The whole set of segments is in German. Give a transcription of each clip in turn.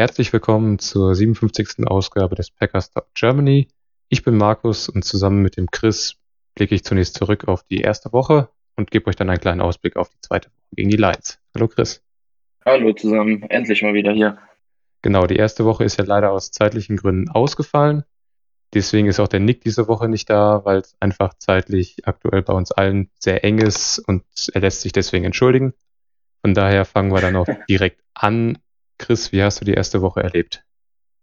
Herzlich willkommen zur 57. Ausgabe des Packers Talk Germany. Ich bin Markus und zusammen mit dem Chris blicke ich zunächst zurück auf die erste Woche und gebe euch dann einen kleinen Ausblick auf die zweite Woche gegen die Lions. Hallo Chris. Hallo zusammen, endlich mal wieder hier. Genau, die erste Woche ist ja leider aus zeitlichen Gründen ausgefallen. Deswegen ist auch der Nick diese Woche nicht da, weil es einfach zeitlich aktuell bei uns allen sehr eng ist und er lässt sich deswegen entschuldigen. Von daher fangen wir dann auch direkt an Chris, wie hast du die erste Woche erlebt?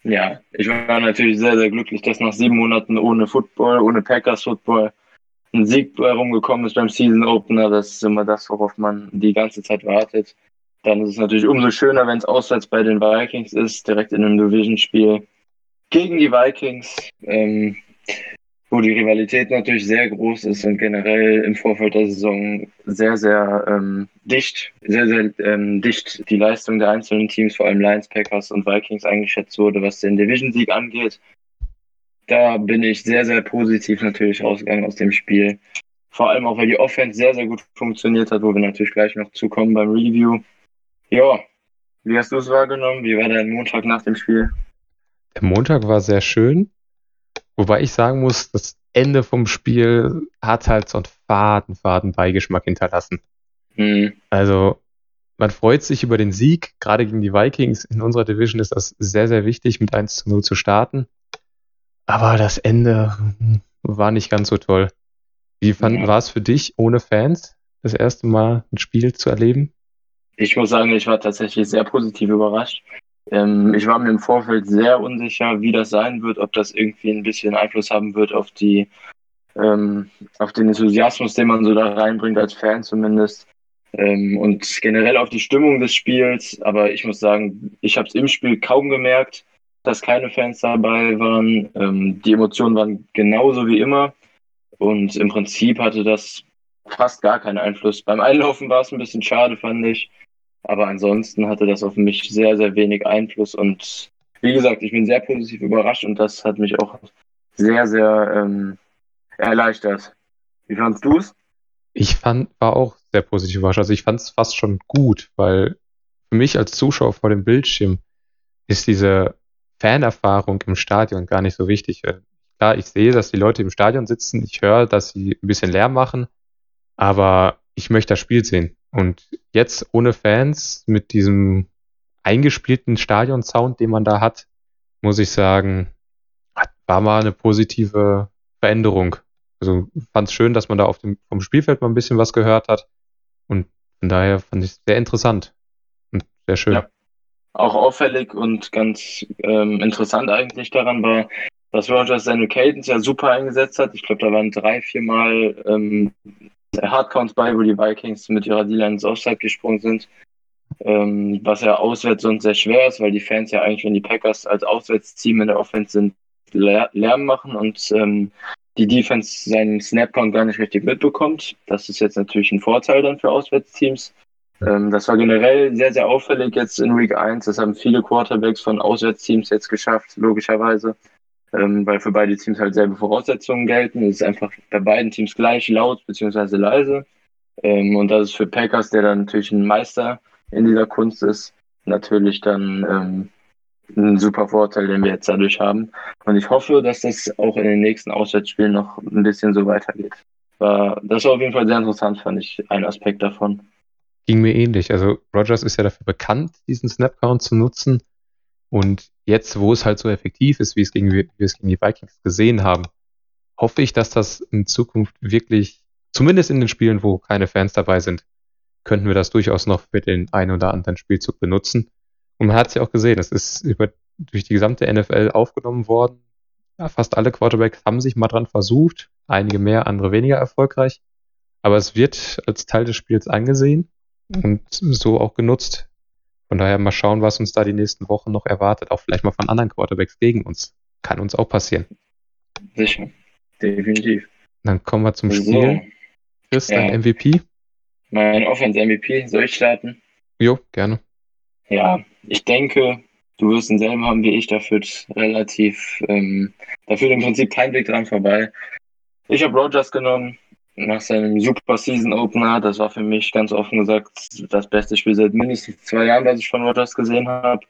Ja, ich war natürlich sehr, sehr glücklich, dass nach sieben Monaten ohne Football, ohne Packers Football, ein Sieg herumgekommen ist beim Season Opener. Das ist immer das, worauf man die ganze Zeit wartet. Dann ist es natürlich umso schöner, wenn es auswärts bei den Vikings ist, direkt in einem Division-Spiel gegen die Vikings. Ähm, wo die Rivalität natürlich sehr groß ist und generell im Vorfeld der Saison sehr, sehr ähm, dicht, sehr, sehr ähm, dicht die Leistung der einzelnen Teams, vor allem Lions, Packers und Vikings eingeschätzt wurde, was den Division-Sieg angeht. Da bin ich sehr, sehr positiv natürlich rausgegangen aus dem Spiel. Vor allem auch, weil die Offense sehr, sehr gut funktioniert hat, wo wir natürlich gleich noch zukommen beim Review. Ja, wie hast du es wahrgenommen? Wie war dein Montag nach dem Spiel? Der Montag war sehr schön. Wobei ich sagen muss, das Ende vom Spiel hat halt so einen faden, faden Beigeschmack hinterlassen. Mhm. Also, man freut sich über den Sieg, gerade gegen die Vikings. In unserer Division ist das sehr, sehr wichtig, mit 1 zu 0 zu starten. Aber das Ende war nicht ganz so toll. Wie fand, war es für dich, ohne Fans, das erste Mal ein Spiel zu erleben? Ich muss sagen, ich war tatsächlich sehr positiv überrascht. Ähm, ich war mir im Vorfeld sehr unsicher, wie das sein wird, ob das irgendwie ein bisschen Einfluss haben wird auf die, ähm, auf den Enthusiasmus, den man so da reinbringt als Fan zumindest. Ähm, und generell auf die Stimmung des Spiels. Aber ich muss sagen, ich habe es im Spiel kaum gemerkt, dass keine Fans dabei waren. Ähm, die Emotionen waren genauso wie immer. Und im Prinzip hatte das fast gar keinen Einfluss. Beim Einlaufen war es ein bisschen schade, fand ich. Aber ansonsten hatte das auf mich sehr, sehr wenig Einfluss. Und wie gesagt, ich bin sehr positiv überrascht und das hat mich auch sehr, sehr ähm, erleichtert. Wie fandest du es? Ich fand, war auch sehr positiv überrascht. Also ich fand es fast schon gut, weil für mich als Zuschauer vor dem Bildschirm ist diese Fanerfahrung im Stadion gar nicht so wichtig. Klar, ich sehe, dass die Leute im Stadion sitzen, ich höre, dass sie ein bisschen Lärm machen, aber ich möchte das Spiel sehen. Und jetzt ohne Fans mit diesem eingespielten Stadion-Sound, den man da hat, muss ich sagen, war mal eine positive Veränderung. Also fand es schön, dass man da auf dem, vom Spielfeld mal ein bisschen was gehört hat. Und von daher fand ich es sehr interessant und sehr schön. Ja. Auch auffällig und ganz ähm, interessant eigentlich daran war, dass Rogers seine Cadence ja super eingesetzt hat. Ich glaube, da waren drei, vier Mal ähm, Hardcounts bei, wo die Vikings mit ihrer D-Line ins Offside gesprungen sind. Ähm, was ja auswärts sonst sehr schwer ist, weil die Fans ja eigentlich, wenn die Packers als Auswärtsteam in der Offense sind, Lärm machen und ähm, die Defense seinen Snapcount gar nicht richtig mitbekommt. Das ist jetzt natürlich ein Vorteil dann für Auswärtsteams. Ähm, das war generell sehr, sehr auffällig jetzt in Week 1. Das haben viele Quarterbacks von Auswärtsteams jetzt geschafft, logischerweise ähm, weil für beide Teams halt selbe Voraussetzungen gelten. Es ist einfach bei beiden Teams gleich laut bzw. leise. Ähm, und das ist für Packers, der dann natürlich ein Meister in dieser Kunst ist, natürlich dann ähm, ein super Vorteil, den wir jetzt dadurch haben. Und ich hoffe, dass das auch in den nächsten Auswärtsspielen noch ein bisschen so weitergeht. War, das war auf jeden Fall sehr interessant, fand ich, ein Aspekt davon. Ging mir ähnlich. Also Rogers ist ja dafür bekannt, diesen Snapcount zu nutzen. Und jetzt, wo es halt so effektiv ist, wie, es gegen, wie wir es gegen die Vikings gesehen haben, hoffe ich, dass das in Zukunft wirklich, zumindest in den Spielen, wo keine Fans dabei sind, könnten wir das durchaus noch für den einen oder anderen Spielzug benutzen. Und man hat es ja auch gesehen, es ist über, durch die gesamte NFL aufgenommen worden. Ja, fast alle Quarterbacks haben sich mal dran versucht, einige mehr, andere weniger erfolgreich. Aber es wird als Teil des Spiels angesehen und so auch genutzt. Von daher mal schauen, was uns da die nächsten Wochen noch erwartet. Auch vielleicht mal von anderen Quarterbacks gegen uns. kann uns auch passieren. Sicher, definitiv. Dann kommen wir zum So, Spiel. Chris, dein Ja. MVP? mein Offense-MVP, soll ich starten? Jo, gerne. Ja, ich denke, du wirst denselben haben wie ich, da führt relativ, ähm, da führt im Prinzip kein Weg dran vorbei. Ich habe Rogers genommen nach seinem Super Season Opener. Das war für mich ganz offen gesagt das beste Spiel seit mindestens zwei Jahren, was ich von Rogers gesehen habe.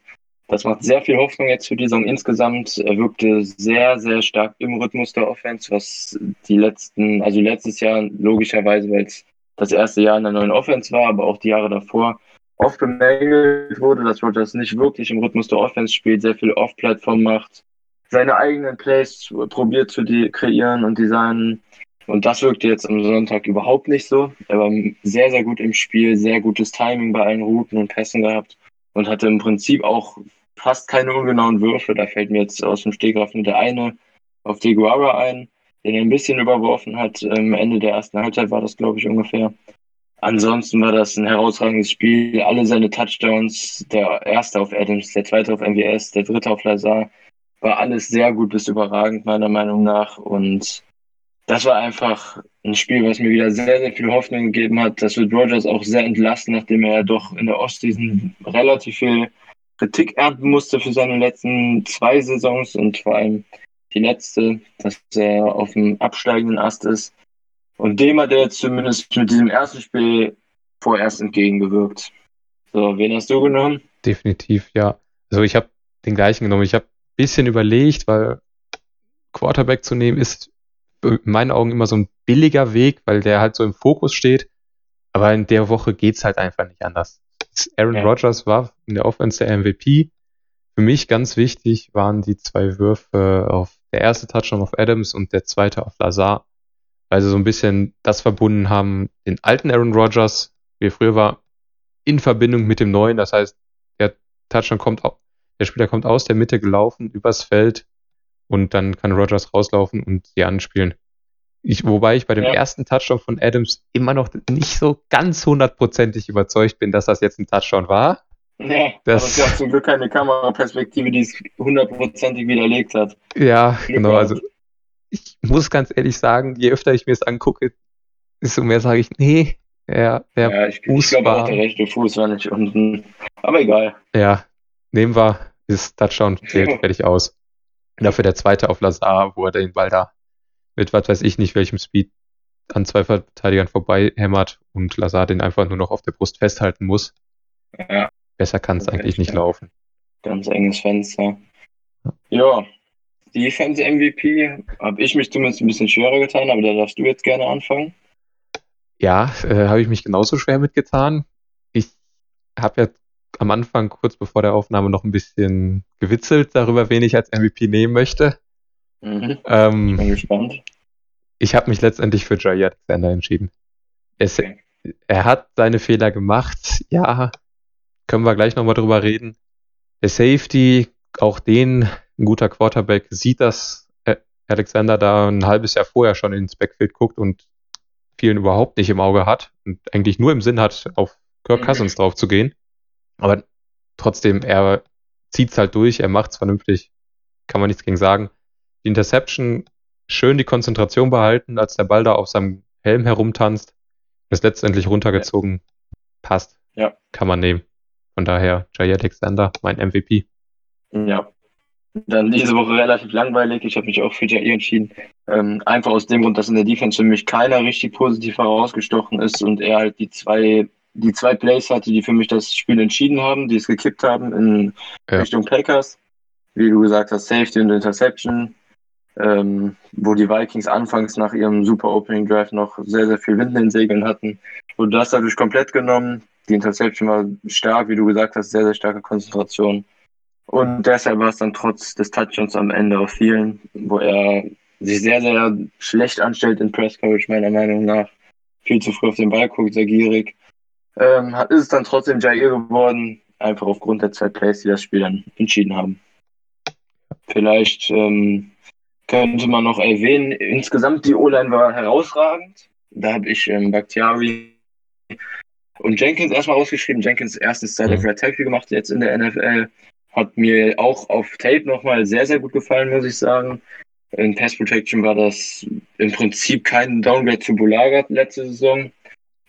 Das macht sehr viel Hoffnung jetzt für die Saison insgesamt. Er wirkte sehr, sehr stark im Rhythmus der Offense, was die letzten, also letztes Jahr logischerweise, weil es das erste Jahr in der neuen Offense war, aber auch die Jahre davor oft bemängelt wurde, dass Rogers nicht wirklich im Rhythmus der Offense spielt, sehr viel Off-Plattform macht, seine eigenen Plays probiert zu kreieren und designen. Und das wirkte jetzt am Sonntag überhaupt nicht so. Er war sehr, sehr gut im Spiel, sehr gutes Timing bei allen Routen und Pässen gehabt und hatte im Prinzip auch fast keine ungenauen Würfe. Da fällt mir jetzt aus dem Stegreif nur der eine auf Deguara ein, den er ein bisschen überworfen hat. Am Ende der ersten Halbzeit war das, glaube ich, ungefähr. Ansonsten war das ein herausragendes Spiel. Alle seine Touchdowns, der erste auf Adams, der zweite auf MWS, der dritte auf Lazar, war alles sehr gut bis überragend, meiner Meinung nach. Und das war einfach ein Spiel, was mir wieder sehr, sehr viel Hoffnung gegeben hat. Das wird Rogers auch sehr entlasten, nachdem er ja doch in der Ostseason relativ viel Kritik ernten musste für seine letzten zwei Saisons und vor allem die letzte, dass er auf dem absteigenden Ast ist. Und dem hat er jetzt zumindest mit diesem ersten Spiel vorerst entgegengewirkt. So, wen hast du genommen? Definitiv, ja. Also ich habe den gleichen genommen. Ich habe ein bisschen überlegt, weil Quarterback zu nehmen ist in meinen Augen immer so ein billiger Weg, weil der halt so im Fokus steht. Aber in der Woche geht's halt einfach nicht anders. Aaron Ja. Rodgers war in der Offense der MVP. Für mich ganz wichtig waren die zwei Würfe auf der erste Touchdown auf Adams und der zweite auf Lazar, weil sie so ein bisschen das verbunden haben, den alten Aaron Rodgers, wie er früher war, in Verbindung mit dem neuen. Das heißt, der Touchdown kommt, der Spieler kommt aus der Mitte gelaufen, übers Feld und dann kann Rodgers rauslaufen und sie anspielen. Ich, wobei ich bei dem Ja. ersten Touchdown von Adams immer noch nicht so ganz hundertprozentig überzeugt bin, dass das jetzt ein Touchdown war. Ja, Das- aber es gab zum Glück keine Kameraperspektive, die es hundertprozentig widerlegt hat. Ja, Glück genau. Also ich muss ganz ehrlich sagen, je öfter ich mir es angucke, desto mehr sage ich, nee, ja, der, Ja, ich, ich Fuß glaube war- auch, der rechte Fuß war nicht unten. Aber egal. ja, nehmen wir, ist Touchdown, zählt Ja. fertig aus. Dafür der zweite auf Lazar, wo er den Ball da mit was weiß ich nicht, welchem Speed an zwei Verteidigern vorbei hämmert und Lazar den einfach nur noch auf der Brust festhalten muss. Ja, Besser kann es eigentlich nicht laufen. ganz enges Fenster. Ja, Defense MVP habe ich mich zumindest ein bisschen schwerer getan, aber da darfst du jetzt gerne anfangen. Ja, äh, habe ich mich genauso schwer mitgetan. Ich habe ja am Anfang, kurz bevor der Aufnahme, noch ein bisschen gewitzelt darüber, wen ich als MVP nehmen möchte. Mhm. Ähm, Bin gespannt. ich habe mich letztendlich für Jair Alexander entschieden. Es, Okay. Er hat seine Fehler gemacht. Ja, können wir gleich nochmal drüber reden. Der Safety, auch den, ein guter Quarterback, sieht, dass äh, Alexander da ein halbes Jahr vorher schon ins Backfield guckt und vielen überhaupt nicht im Auge hat und eigentlich nur im Sinn hat, auf Kirk Mhm. Cousins drauf zu gehen. Aber trotzdem, er zieht's halt durch, er macht's vernünftig, kann man nichts gegen sagen. Die Interception, schön die Konzentration behalten, als der Ball da auf seinem Helm herumtanzt, ist letztendlich runtergezogen, passt, Ja. kann man nehmen. Von daher, Jair Alexander, mein MVP. Ja. Dann diese Woche relativ langweilig. Ich habe mich auch für Jair entschieden. Ähm, einfach aus dem Grund, dass in der Defense für mich keiner richtig positiv herausgestochen ist und er halt die zwei, die zwei Plays hatte, die für mich das Spiel entschieden haben, die es gekippt haben in Ja. Richtung Packers. Wie du gesagt hast, Safety und Interception. Ähm, wo die Vikings anfangs nach ihrem Super Opening Drive noch sehr, sehr viel Wind in den Segeln hatten. Wurde das dadurch komplett genommen. Die Interception war stark, wie du gesagt hast, sehr, sehr starke Konzentration. Und deshalb war es dann trotz des Touchdowns am Ende auf vielen, wo er sich sehr, sehr schlecht anstellt in Press Coverage, meiner Meinung nach. Viel zu früh auf den Ball guckt, sehr gierig. Ähm, ist es dann trotzdem Jair geworden, einfach aufgrund der zwei Plays, die das Spiel dann entschieden haben. Vielleicht ähm, könnte man noch erwähnen, insgesamt die O-Line war herausragend. Da habe ich ähm, Bakhtiari und Jenkins erstmal rausgeschrieben. Jenkins erstes Style of Mhm. Red Tackle gemacht jetzt in der NFL. hat mir auch auf Tape nochmal sehr, sehr gut gefallen, muss ich sagen. In Pass Protection war das im Prinzip kein Downgrade zu Bulaga letzte Saison.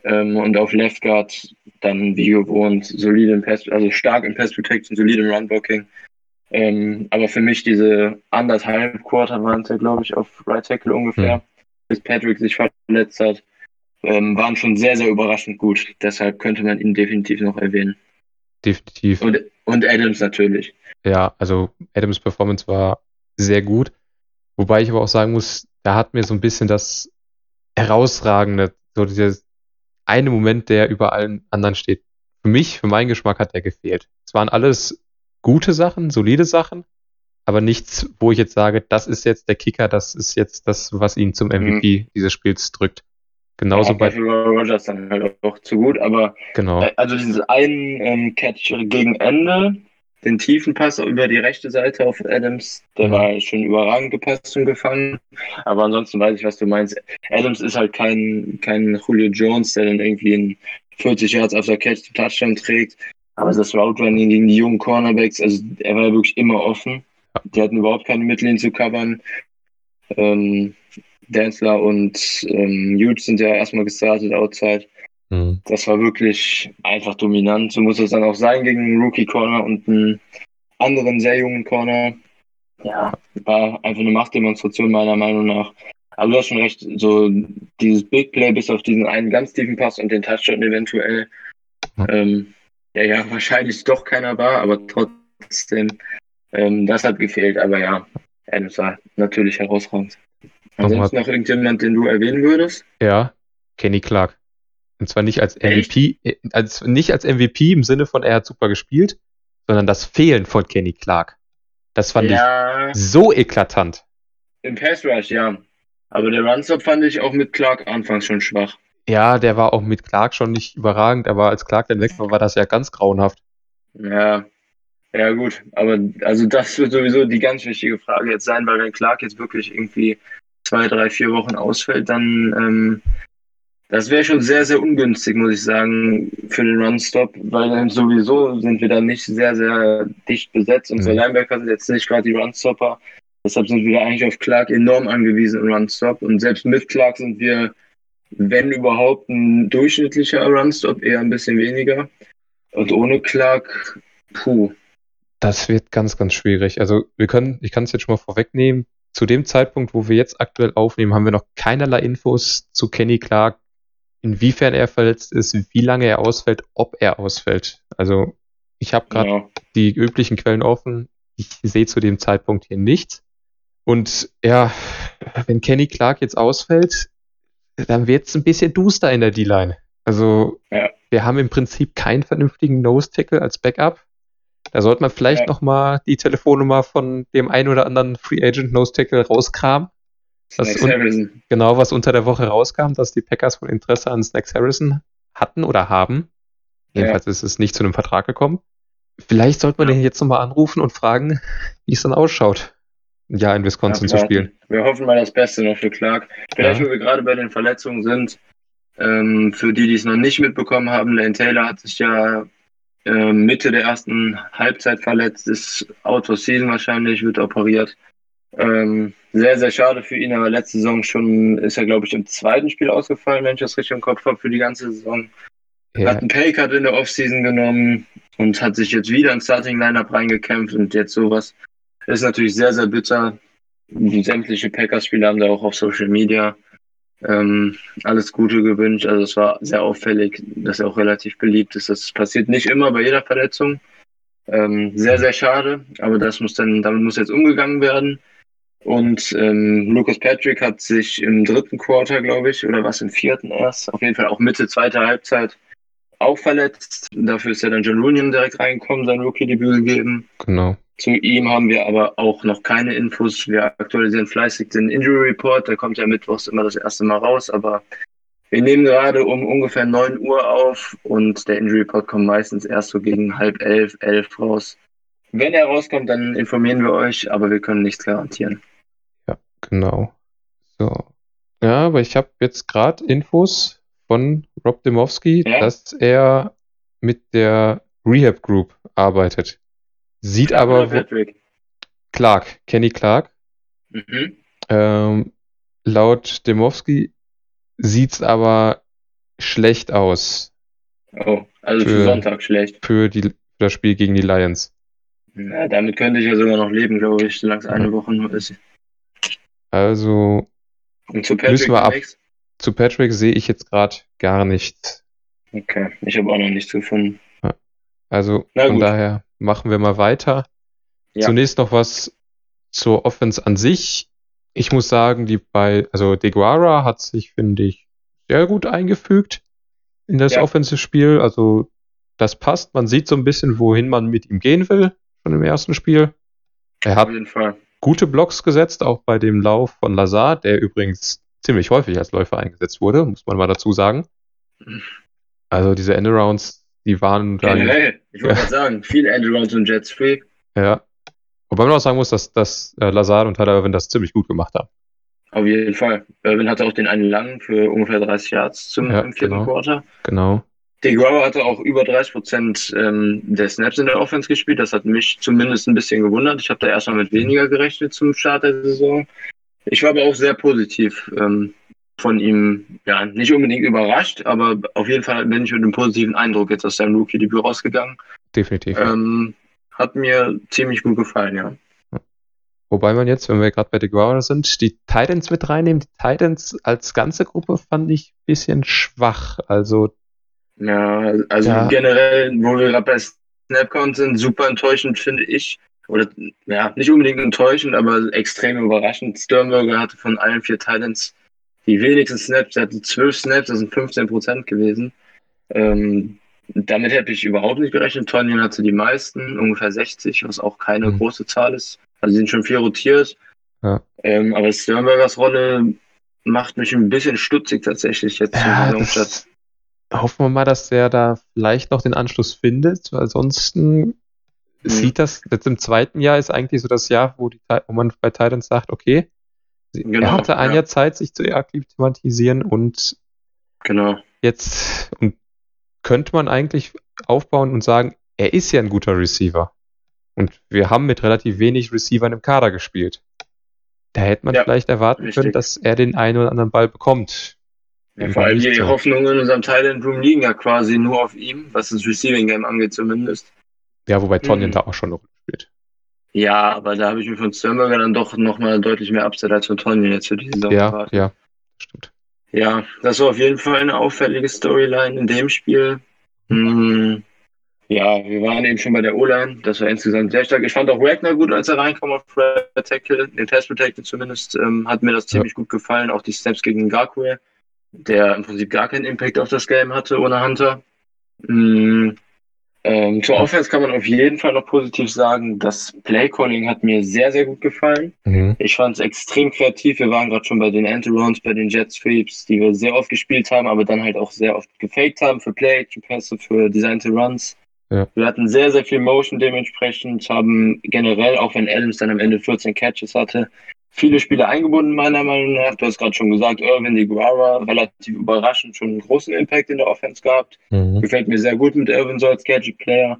Ähm, und auf Left Guard dann wie gewohnt solide im Pass, also stark im Pass Protection, solide im Run Blocking. Ähm, aber für mich diese anderthalb Quarter waren es ja, glaube ich, auf Right Tackle ungefähr, mhm. bis Patrick sich verletzt hat, ähm, waren schon sehr, sehr überraschend gut. Deshalb könnte man ihn definitiv noch erwähnen. Definitiv. Und, und Adams natürlich. Ja, also Adams Performance war sehr gut. Wobei ich aber auch sagen muss, da hat mir so ein bisschen das Herausragende, so dieser eine Moment, der über allen anderen steht. Für mich, für meinen Geschmack hat der gefehlt. Es waren alles gute Sachen, solide Sachen, aber nichts, wo ich jetzt sage, das ist jetzt der Kicker, das ist jetzt das, was ihn zum MVP mhm. dieses Spiels drückt. Genauso ja, bei Rogers dann halt auch zu gut, aber genau. Äh, also diesen einen ähm, Catch gegen Ende, den tiefen Pass über die rechte Seite auf Adams, der war schon überragend gepasst und gefangen. Aber ansonsten weiß ich, was du meinst. Adams ist halt kein, kein Julio Jones, der dann irgendwie in 40 Yards auf der Catch zum Touchdown trägt. Aber das Route Running gegen die jungen Cornerbacks, also er war wirklich immer offen. Die hatten überhaupt keine Mittel, ihn zu covern. Ähm, Densler und ähm, Hughes sind ja erstmal gestartet outside. Mhm. Das war wirklich einfach dominant. So muss es dann auch sein gegen einen Rookie Corner und einen anderen sehr jungen Corner. Ja, war einfach eine Machtdemonstration meiner Meinung nach. Aber du hast schon recht, so dieses Big Play bis auf diesen einen ganz tiefen Pass und den Touchdown eventuell. Mhm. Ähm, der ja wahrscheinlich doch keiner war, aber trotzdem, ähm, das hat gefehlt. Aber ja, Adams war natürlich herausragend. Ansonsten noch irgendjemand, den du erwähnen würdest? Ja, Kenny Clark. Und zwar nicht als MVP, äh, als, nicht als MVP im Sinne von er hat super gespielt, sondern das Fehlen von Kenny Clark. Das fand ja, ich so eklatant. Im Pass Rush, ja. Aber der Runstop fand ich auch mit Clark anfangs schon schwach. Ja, der war auch mit Clark schon nicht überragend, aber als Clark dann weg war, war das ja ganz grauenhaft. Ja, ja gut, aber also das wird sowieso die ganz wichtige Frage jetzt sein, weil wenn Clark jetzt wirklich irgendwie zwei, drei, vier Wochen ausfällt, dann ähm, das wäre schon sehr, sehr ungünstig, muss ich sagen, für den Runstop, weil dann sowieso sind wir da nicht sehr, sehr dicht besetzt. Unsere mhm. Linebacker sind jetzt nicht gerade die Runstopper. Deshalb sind wir da eigentlich auf Clark enorm angewiesen im Runstop. Und selbst mit Clark sind wir wenn überhaupt ein durchschnittlicher Runstop, eher ein bisschen weniger. Und ohne Clark, puh. Das wird ganz, ganz schwierig. Also wir können, ich kann es jetzt schon mal vorwegnehmen, zu dem Zeitpunkt, wo wir jetzt aktuell aufnehmen, haben wir noch keinerlei Infos zu Kenny Clark, inwiefern er verletzt ist, wie lange er ausfällt, ob er ausfällt. Also ich habe gerade ja. die üblichen Quellen offen. Ich sehe zu dem Zeitpunkt hier nichts. Und ja, wenn Kenny Clark jetzt ausfällt, dann wird es ein bisschen duster in der D-Line. Also ja. wir haben im Prinzip keinen vernünftigen Nose-Tackle als Backup. Da sollte man vielleicht ja. nochmal die Telefonnummer von dem einen oder anderen Free Agent Nose Tackle rauskramen. Was un- genau, was unter der Woche rauskam, dass die Packers von Interesse an Snacks Harrison hatten oder haben. Jedenfalls ja. ist es nicht zu einem Vertrag gekommen. Vielleicht sollte man ja. den jetzt nochmal anrufen und fragen, wie es dann ausschaut ein Jahr in Wisconsin ja, zu spielen. Wir hoffen mal das Beste noch für Clark. Vielleicht, ja. wo wir gerade bei den Verletzungen sind, ähm, für die, die es noch nicht mitbekommen haben, Lane Taylor hat sich ja äh, Mitte der ersten Halbzeit verletzt, ist out of season wahrscheinlich, wird operiert. Ähm, sehr, sehr schade für ihn, aber letzte Saison schon ist er, glaube ich, im zweiten Spiel ausgefallen, wenn ich das richtig im Kopf habe, für die ganze Saison. Ja. Hat einen Paycard in der Offseason genommen und hat sich jetzt wieder ins Starting Lineup reingekämpft und jetzt sowas ist natürlich sehr, sehr bitter. Sämtliche Packers-Spieler haben da auch auf Social Media ähm, alles Gute gewünscht. Also es war sehr auffällig, dass er auch relativ beliebt ist. Das passiert nicht immer bei jeder Verletzung. Ähm, sehr, sehr schade, aber das muss dann, damit muss jetzt umgegangen werden. Und ähm, Lucas Patrick hat sich im dritten Quarter, glaube ich, oder was im vierten erst, auf jeden Fall auch Mitte zweiter Halbzeit auch verletzt. Dafür ist ja dann John Runyon direkt reingekommen, sein Rookie-Debüt gegeben. Genau. Zu ihm haben wir aber auch noch keine Infos. Wir aktualisieren fleißig den Injury Report. Der kommt ja mittwochs immer das erste Mal raus, aber wir nehmen gerade um ungefähr 9 Uhr auf und der Injury Report kommt meistens erst so gegen halb elf, elf raus. Wenn er rauskommt, dann informieren wir euch, aber wir können nichts garantieren. Ja, genau. So. Ja, aber ich habe jetzt gerade Infos von Rob Demowski, ja? dass er mit der Rehab Group arbeitet. Sieht Clark aber Patrick? Clark, Kenny Clark. Mhm. Ähm, laut Demowski sieht's aber schlecht aus Oh, also für, Für- Sonntag schlecht. für, die, für das Spiel gegen die Lions. Ja, damit könnte ich ja sogar noch leben, glaube ich, solange es eine Woche nur ist. Also Und zu Patrick Müssen wir ab- Max? zu Patrick sehe ich jetzt gerade gar nichts. Okay, ich habe auch noch nichts gefunden. Also von daher machen wir mal weiter. Ja. Zunächst noch was zur Offense an sich. Ich muss sagen, die bei, also DeGuara hat sich, finde ich, sehr gut eingefügt in das Ja. Offensive-Spiel. Also das passt. Man sieht so ein bisschen, wohin man mit ihm gehen will, schon im ersten Spiel. Er hat Auf jeden Fall. gute Blocks gesetzt, auch bei dem Lauf von Lazar, der übrigens ziemlich häufig als Läufer eingesetzt wurde, muss man mal dazu sagen. Also diese Endarounds, die waren da Generell, ich wollte gerade sagen, viele Androids und Jets Free. Ja. Wobei man auch sagen muss, dass, dass äh, Lazard und Tyler Irvin das ziemlich gut gemacht haben. Auf jeden Fall. Irvin hatte auch den einen langen für ungefähr 30 Yards zum Ja, im vierten genau. Quarter. Genau. DeGuara hatte auch über 30 Prozent ähm, der Snaps in der Offense gespielt. Das hat mich zumindest ein bisschen gewundert. Ich habe da erstmal mit weniger gerechnet zum Start der Saison. Ich war aber auch sehr positiv ähm, von ihm, ja, nicht unbedingt überrascht, aber auf jeden Fall bin ich mit einem positiven Eindruck jetzt aus seinem Rookie-Debüt rausgegangen. Definitiv. Ähm, hat mir ziemlich gut gefallen, ja. Wobei man jetzt, wenn wir gerade bei DeGuara sind, die Titans mit reinnehmen. Die Titans als ganze Gruppe fand ich ein bisschen schwach. Also, Ja, also Ja. generell, wo wir gerade bei Snapcount sind, super enttäuschend, finde ich. Oder, ja, nicht unbedingt enttäuschend, aber extrem überraschend. Sternberger hatte von allen vier Titans die wenigsten Snaps. Er hatte zwölf Snaps, das sind 15 Prozent gewesen. Ähm, damit hätte ich überhaupt nicht gerechnet. Tonyan hatte die meisten, ungefähr 60, was auch keine Mhm. große Zahl ist. Also sind schon viel rotiert. Ja. Ähm, aber Sternbergers Rolle macht mich ein bisschen stutzig tatsächlich jetzt zum ja, Saisonstart. Hoffen wir mal, dass der da vielleicht noch den Anschluss findet, weil ansonsten Mhm. sieht das, jetzt im zweiten Jahr ist eigentlich so das Jahr, wo, die, wo man bei Titans sagt, okay, Genau, er hatte ein ja. Jahr Zeit, sich zu akklimatisieren und Genau. jetzt und könnte man eigentlich aufbauen und sagen, er ist ja ein guter Receiver. Und wir haben mit relativ wenig Receivern im Kader gespielt. Da hätte man Ja, vielleicht erwarten richtig. können, dass er den einen oder anderen Ball bekommt. Ja, vor allem die. Hoffnungen in unserem Thailand Room liegen ja quasi nur auf ihm, was das Receiving Game angeht zumindest. Ja, wobei Tonyan Mhm. da auch schon noch spielt. Ja, aber da habe ich mir von Sternberger dann doch nochmal deutlich mehr Upside als von Tonyan jetzt für die Saison Ja, ja, stimmt. Ja, das war auf jeden Fall eine auffällige Storyline in dem Spiel. Hm, ja, wir waren eben schon bei der O-Line. Das war insgesamt sehr stark. Ich fand auch Wagner gut, als er reinkam auf Tackle, den Test Protected zumindest, ähm, hat mir das ziemlich gut gefallen. Auch die Snaps gegen Garquay, der im Prinzip gar keinen Impact auf das Game hatte ohne Hunter. Hm, ähm, zur Offense kann man auf jeden Fall noch positiv sagen, das Play-Calling hat mir sehr, sehr gut gefallen. Mhm. Ich fand es extrem kreativ. Wir waren gerade schon bei den Anti-Rounds, bei den Jet Sweeps, die wir sehr oft gespielt haben, aber dann halt auch sehr oft gefaked haben für Play-Action-Pässe, für Designte Runs. Ja. Wir hatten sehr, sehr viel Motion dementsprechend, haben generell, auch wenn Adams dann am Ende 14 Catches hatte, viele Spiele eingebunden, meiner Meinung nach. Du hast gerade schon gesagt, Irvin DeGuara, relativ überraschend schon einen großen Impact in der Offense gehabt. Mhm. Gefällt mir sehr gut mit Irvin so als Gadget-Player.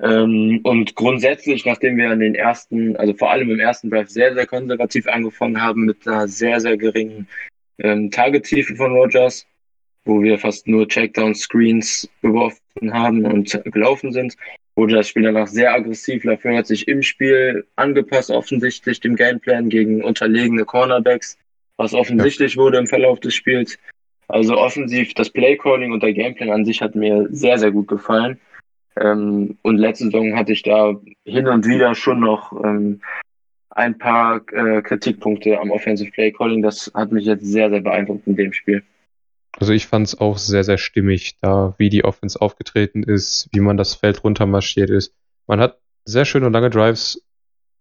Ähm, und grundsätzlich, nachdem wir an den ersten, also vor allem im ersten Drive sehr, sehr konservativ angefangen haben mit einer sehr, sehr geringen ähm, Targettiefe von Rogers, wo wir fast nur Checkdown-Screens geworfen haben und gelaufen sind, wurde das Spiel danach sehr aggressiv. Dafür hat sich im Spiel angepasst, offensichtlich dem Gameplan gegen unterlegene Cornerbacks, was offensichtlich wurde im Verlauf des Spiels. Also offensiv, das Playcalling und der Gameplan an sich hat mir sehr, sehr gut gefallen. Ähm, und letzte Saison hatte ich da hin und wieder schon noch ähm, ein paar äh, Kritikpunkte am Offensive Playcalling. Das hat mich jetzt sehr, sehr beeindruckt in dem Spiel. Also ich fand es auch sehr, sehr stimmig, da wie die Offense aufgetreten ist, wie man das Feld runtermarschiert ist. Man hat sehr schöne und lange Drives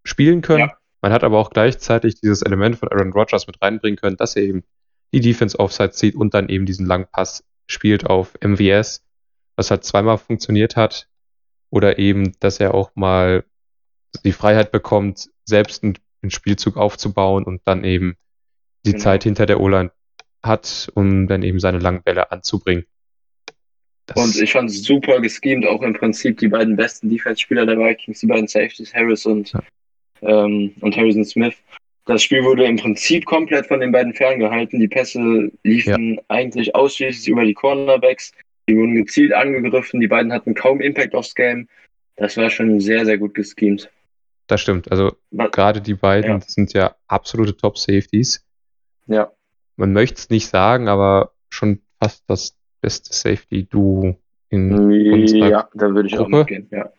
spielen können. Ja. Man hat aber auch gleichzeitig dieses Element von Aaron Rodgers mit reinbringen können, dass er eben die Defense Offside zieht und dann eben diesen langen Pass spielt auf MVS, was halt zweimal funktioniert hat. Oder eben, dass er auch mal die Freiheit bekommt, selbst einen, einen Spielzug aufzubauen und dann eben die Genau. Zeit hinter der O-Line hat, um dann eben seine langen Bälle anzubringen. Das und ich fand es super geschemt, auch im Prinzip die beiden besten Defense-Spieler der Vikings, die beiden Safeties, Harris und, ja. ähm, und Harrison Smith. Das Spiel wurde im Prinzip komplett von den beiden ferngehalten. Die Pässe liefen ja. eigentlich ausschließlich über die Cornerbacks. Die wurden gezielt angegriffen. Die beiden hatten kaum Impact aufs Game. Das war schon sehr, sehr gut geschemt. Das stimmt. Also gerade die beiden ja. sind ja absolute Top-Safeties. Ja. Man möchte es nicht sagen, aber schon fast das beste Safety-Duo in unserer Ja, da würde ich Gruppe. auch mitgehen, ja.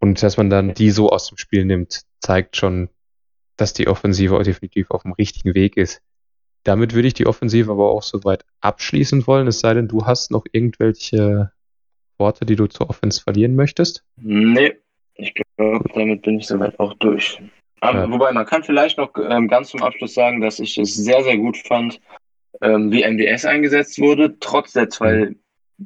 Und dass man dann die so aus dem Spiel nimmt, zeigt schon, dass die Offensive definitiv auf dem richtigen Weg ist. Damit würde ich die Offensive aber auch soweit abschließen wollen, es sei denn, du hast noch irgendwelche Worte, die du zur Offense verlieren möchtest? Nee, ich glaube, damit bin ich soweit auch durch. Aber, ja. Wobei, man kann vielleicht noch ähm, ganz zum Abschluss sagen, dass ich es sehr, sehr gut fand, ähm, wie MDS eingesetzt wurde, trotz der zwei mhm.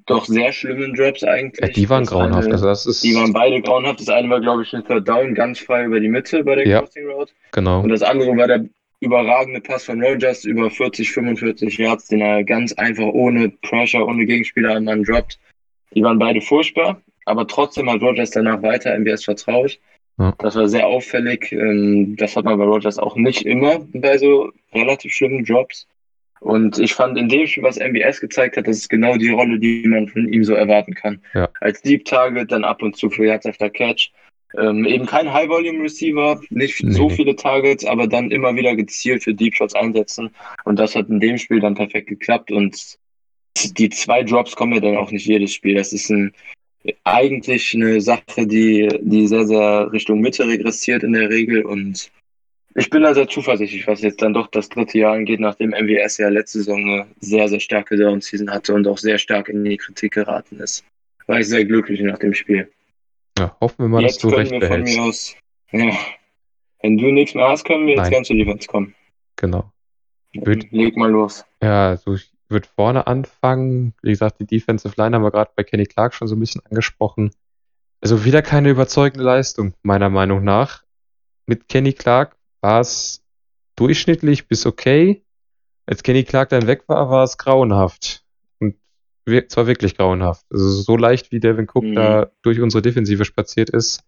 doch sehr schlimmen Drops eigentlich. Ja, die waren das grauenhaft. Eine, also das ist die waren beide grauenhaft. Das eine war, glaube ich, ein Third Down ganz frei über die Mitte bei der ja, Crossing Road. Genau. Und das andere war der überragende Pass von Rogers über 40, 45 Yards, den er ganz einfach ohne Pressure, ohne Gegenspieler an Mann droppt. Die waren beide furchtbar, aber trotzdem hat Rogers danach weiter MBS vertraut. Ja. Das war sehr auffällig. Ähm, das hat man bei Rogers auch nicht immer bei so relativ schlimmen Drops. Und ich fand in dem Spiel, was MBS gezeigt hat, das ist genau die Rolle, die man von ihm so erwarten kann. Ja. Als Deep Target, dann ab und zu für Yards after Catch. Ähm, eben kein High Volume Receiver, nicht nee. so viele Targets, aber dann immer wieder gezielt für Deep Shots einsetzen. Und das hat in dem Spiel dann perfekt geklappt. Und die zwei Drops kommen ja dann auch nicht jedes Spiel. Das ist ein, eigentlich eine Sache, die, die sehr, sehr Richtung Mitte regressiert in der Regel. Und ich bin da sehr zuversichtlich, was jetzt dann doch das dritte Jahr angeht, nachdem MWS ja letzte Saison eine sehr, sehr starke Down-Season hatte und auch sehr stark in die Kritik geraten ist. War ich sehr glücklich nach dem Spiel. Ja, hoffen wir mal, jetzt dass du recht wir behältst. Von mir aus, ja, wenn du nichts mehr hast, können wir jetzt ganz zu Defense kommen. Genau. Leg mal los. Ja, also ich würde vorne anfangen. Wie gesagt, die Defensive Line haben wir gerade bei Kenny Clark schon so ein bisschen angesprochen. Also wieder keine überzeugende Leistung, meiner Meinung nach. Mit Kenny Clark war es durchschnittlich bis okay. Als Kenny Clark dann weg war, war es grauenhaft. Und zwar wirklich grauenhaft. Also so leicht wie Devin Cook mhm. da durch unsere Defensive spaziert ist,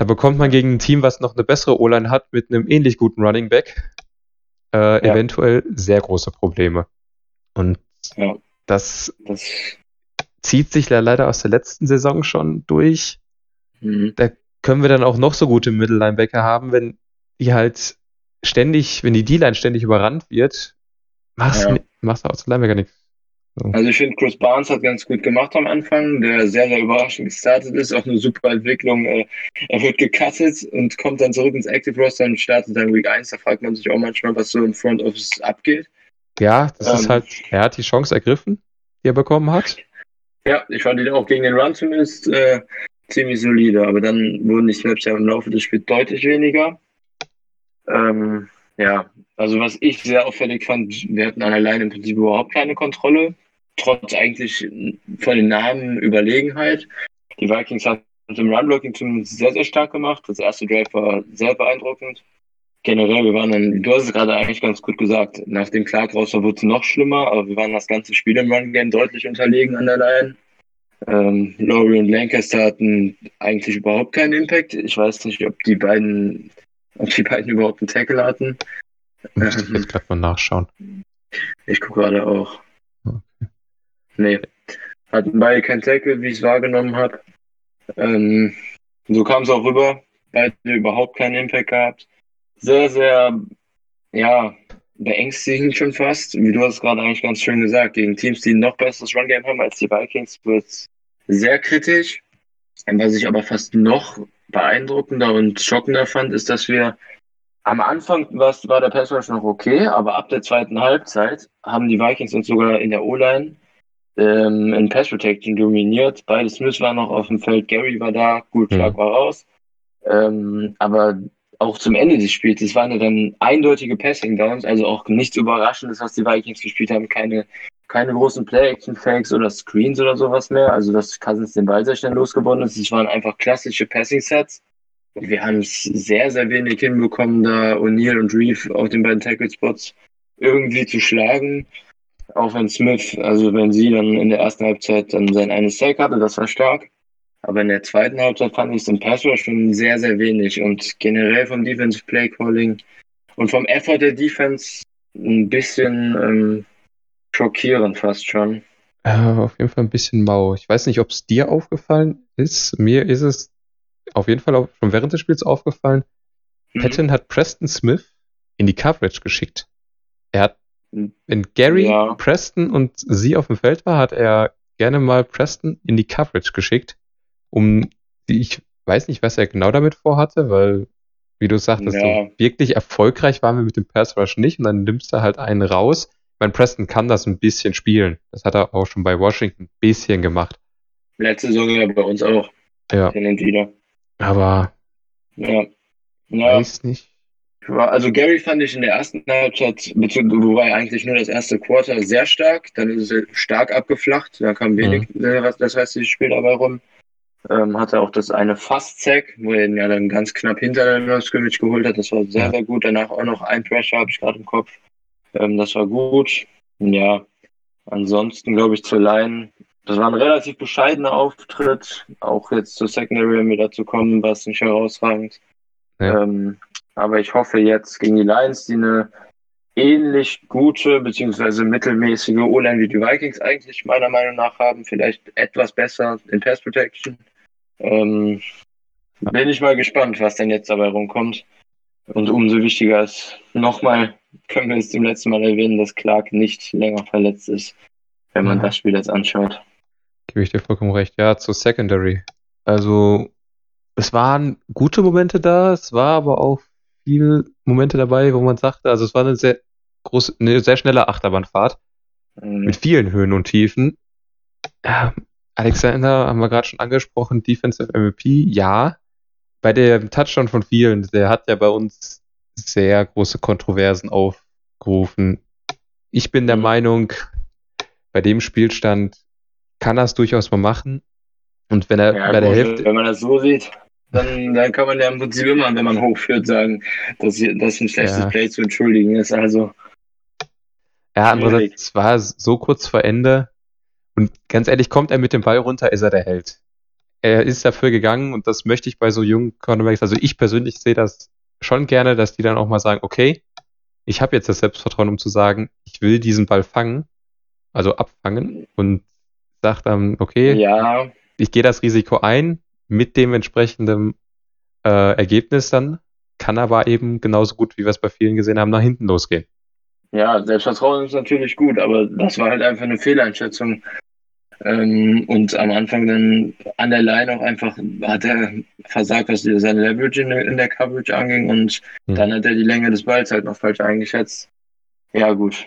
da bekommt man gegen ein Team, was noch eine bessere O-Line hat, mit einem ähnlich guten Running Back, äh, ja. eventuell sehr große Probleme. Und ja. das, das, zieht sich leider aus der letzten Saison schon durch. Mhm. Da können wir dann auch noch so gute Mittellinebacker haben, wenn die halt ständig, wenn die D-Line ständig überrannt wird, machst, ja. machst du aus Linebacker nichts. So. Also ich finde, Chris Barnes hat ganz gut gemacht am Anfang, der sehr, sehr überraschend gestartet ist, auch eine super Entwicklung. Äh, er wird gecuttet und kommt dann zurück ins Active Roster und startet dann Week 1. Da fragt man sich auch manchmal, was so im Front Office abgeht. Ja, das ähm, ist halt, er hat die Chance ergriffen, die er bekommen hat. Ja, ich fand ihn auch gegen den Run zumindest äh, ziemlich solide, aber dann wurden die Snaps ja im Laufe des Spiels deutlich weniger. Ähm, ja, also was ich sehr auffällig fand, wir hatten an der Line im Prinzip überhaupt keine Kontrolle, trotz eigentlich von den Namen Überlegenheit. Die Vikings haben im Run-Blocking zumindest sehr, sehr stark gemacht. Das erste Drive war sehr beeindruckend. Generell, wir waren dann, du hast es gerade eigentlich ganz gut gesagt, nach dem Clark raus wurde es noch schlimmer, aber wir waren das ganze Spiel im Run-Game deutlich unterlegen an der Line. Ähm, Laurie und Lancaster hatten eigentlich überhaupt keinen Impact. Ich weiß nicht, ob die beiden ob die beiden überhaupt einen Tackle hatten. Ich jetzt gerade mal nachschauen. Ich gucke gerade auch. Okay. Nee. Hatten beide keinen Tackle, wie ich es wahrgenommen habe. Ähm, so kam es auch rüber. Beide überhaupt keinen Impact gehabt. Sehr, sehr, ja, beängstigend schon fast. Wie du hast gerade eigentlich ganz schön gesagt. Gegen Teams, die noch besseres Run-Game haben als die Vikings, wird es sehr kritisch. Was ich aber fast noch beeindruckender und schockender fand, ist, dass wir am Anfang war der Pass Rush noch okay, aber ab der zweiten Halbzeit haben die Vikings uns sogar in der O-Line ähm, in Pass Protection dominiert. Beide Smith waren noch auf dem Feld, Gary war da, gut, Clark mhm. war raus. Ähm, aber auch zum Ende des Spiels, es waren ja dann eindeutige Passing Downs, also auch nichts Überraschendes, was die Vikings gespielt haben, keine keine großen Play-Action-Fakes oder Screens oder sowas mehr. Also, dass Cousins den Ball sehr schnell losgeworden ist. Es waren einfach klassische Passing-Sets. Wir haben es sehr, sehr wenig hinbekommen, da O'Neill und Reeve auf den beiden Tackle-Spots irgendwie zu schlagen. Auch wenn Smith, also wenn sie dann in der ersten Halbzeit dann sein eines Sack hatte, das war stark. Aber in der zweiten Halbzeit fand ich es im Pass schon sehr, sehr wenig. Und generell vom Defensive Play Calling und vom Effort der Defense ein bisschen ähm, schockierend fast schon. Äh, auf jeden Fall ein bisschen mau. Ich weiß nicht, ob es dir aufgefallen ist. Mir ist es auf jeden Fall auch schon während des Spiels aufgefallen. Mhm. Patton hat Preston Smith in die Coverage geschickt. Er hat, hm. wenn Gary, ja. Preston und sie auf dem Feld war, hat er gerne mal Preston in die Coverage geschickt, um, ich weiß nicht, was er genau damit vorhatte, weil, wie du sagtest, ja. so wirklich erfolgreich waren wir mit dem Pass Rush nicht und dann nimmst du halt einen raus. Ich meine, Preston kann das ein bisschen spielen. Das hat er auch schon bei Washington ein bisschen gemacht. Letzte Saison ja bei uns auch. Ja. wieder. Aber. Ja. ja. Weiß nicht. Also Gary fand ich in der ersten Halbzeit, wobei eigentlich nur das erste Quarter sehr stark, dann ist er stark abgeflacht, dann kam wenig mhm. Äh, das restliche Spiel dabei rum. Ähm, hatte auch das eine Fast-Sack, wo er ihn ja dann ganz knapp hinter der Scrimmage geholt hat. Das war sehr, sehr gut. Danach auch noch ein Pressure, habe ich gerade im Kopf. Ähm, das war gut. Ja, ansonsten glaube ich zur Line, das war ein relativ bescheidener Auftritt. Auch jetzt zur Secondary, um wieder zu kommen, war es nicht herausragend. Ja. Ähm, aber ich hoffe jetzt gegen die Lions, die eine ähnlich gute bzw. mittelmäßige O-Line wie die Vikings eigentlich meiner Meinung nach haben, vielleicht etwas besser in Pass Protection. Ähm, bin ich mal gespannt, was denn jetzt dabei rumkommt. Und umso wichtiger ist, nochmal können wir es zum letzten Mal erwähnen, dass Clark nicht länger verletzt ist, wenn man ja. das Spiel jetzt anschaut. Gebe ich dir vollkommen recht. Ja, zur Secondary. Also, es waren gute Momente da, es war aber auch viele Momente dabei, wo man sagte, also es war eine sehr große, eine sehr schnelle Achterbahnfahrt mhm. mit vielen Höhen und Tiefen. Alexander haben wir gerade schon angesprochen, Defensive MVP, ja. Bei dem Touchdown von vielen, der hat ja bei uns sehr große Kontroversen aufgerufen. Ich bin der mhm. Meinung, bei dem Spielstand kann er es durchaus mal machen. Und wenn er ja, bei der Hälfte. Wenn man das so sieht, dann, dann kann man ja im Prinzip immer, wenn man hochführt, sagen, dass das ein schlechtes ja. Play zu entschuldigen ist. Also. Ja, andererseits, es war so kurz vor Ende. Und ganz ehrlich, kommt er mit dem Ball runter, ist er der Held. Er ist dafür gegangen und das möchte ich bei so jungen Cornerbacks, also ich persönlich sehe das schon gerne, dass die dann auch mal sagen, okay, ich habe jetzt das Selbstvertrauen, um zu sagen, ich will diesen Ball fangen, also abfangen und sagt dann, okay, ja. ich gehe das Risiko ein mit dem entsprechenden äh, Ergebnis dann, kann aber eben genauso gut, wie wir es bei vielen gesehen haben, nach hinten losgehen. Ja, Selbstvertrauen ist natürlich gut, aber das war halt einfach eine Fehleinschätzung. Ähm, und am Anfang dann an der Line auch einfach hat er versagt, was seine Leverage in, in der Coverage anging und hm. dann hat er die Länge des Balls halt noch falsch eingeschätzt. Ja, gut.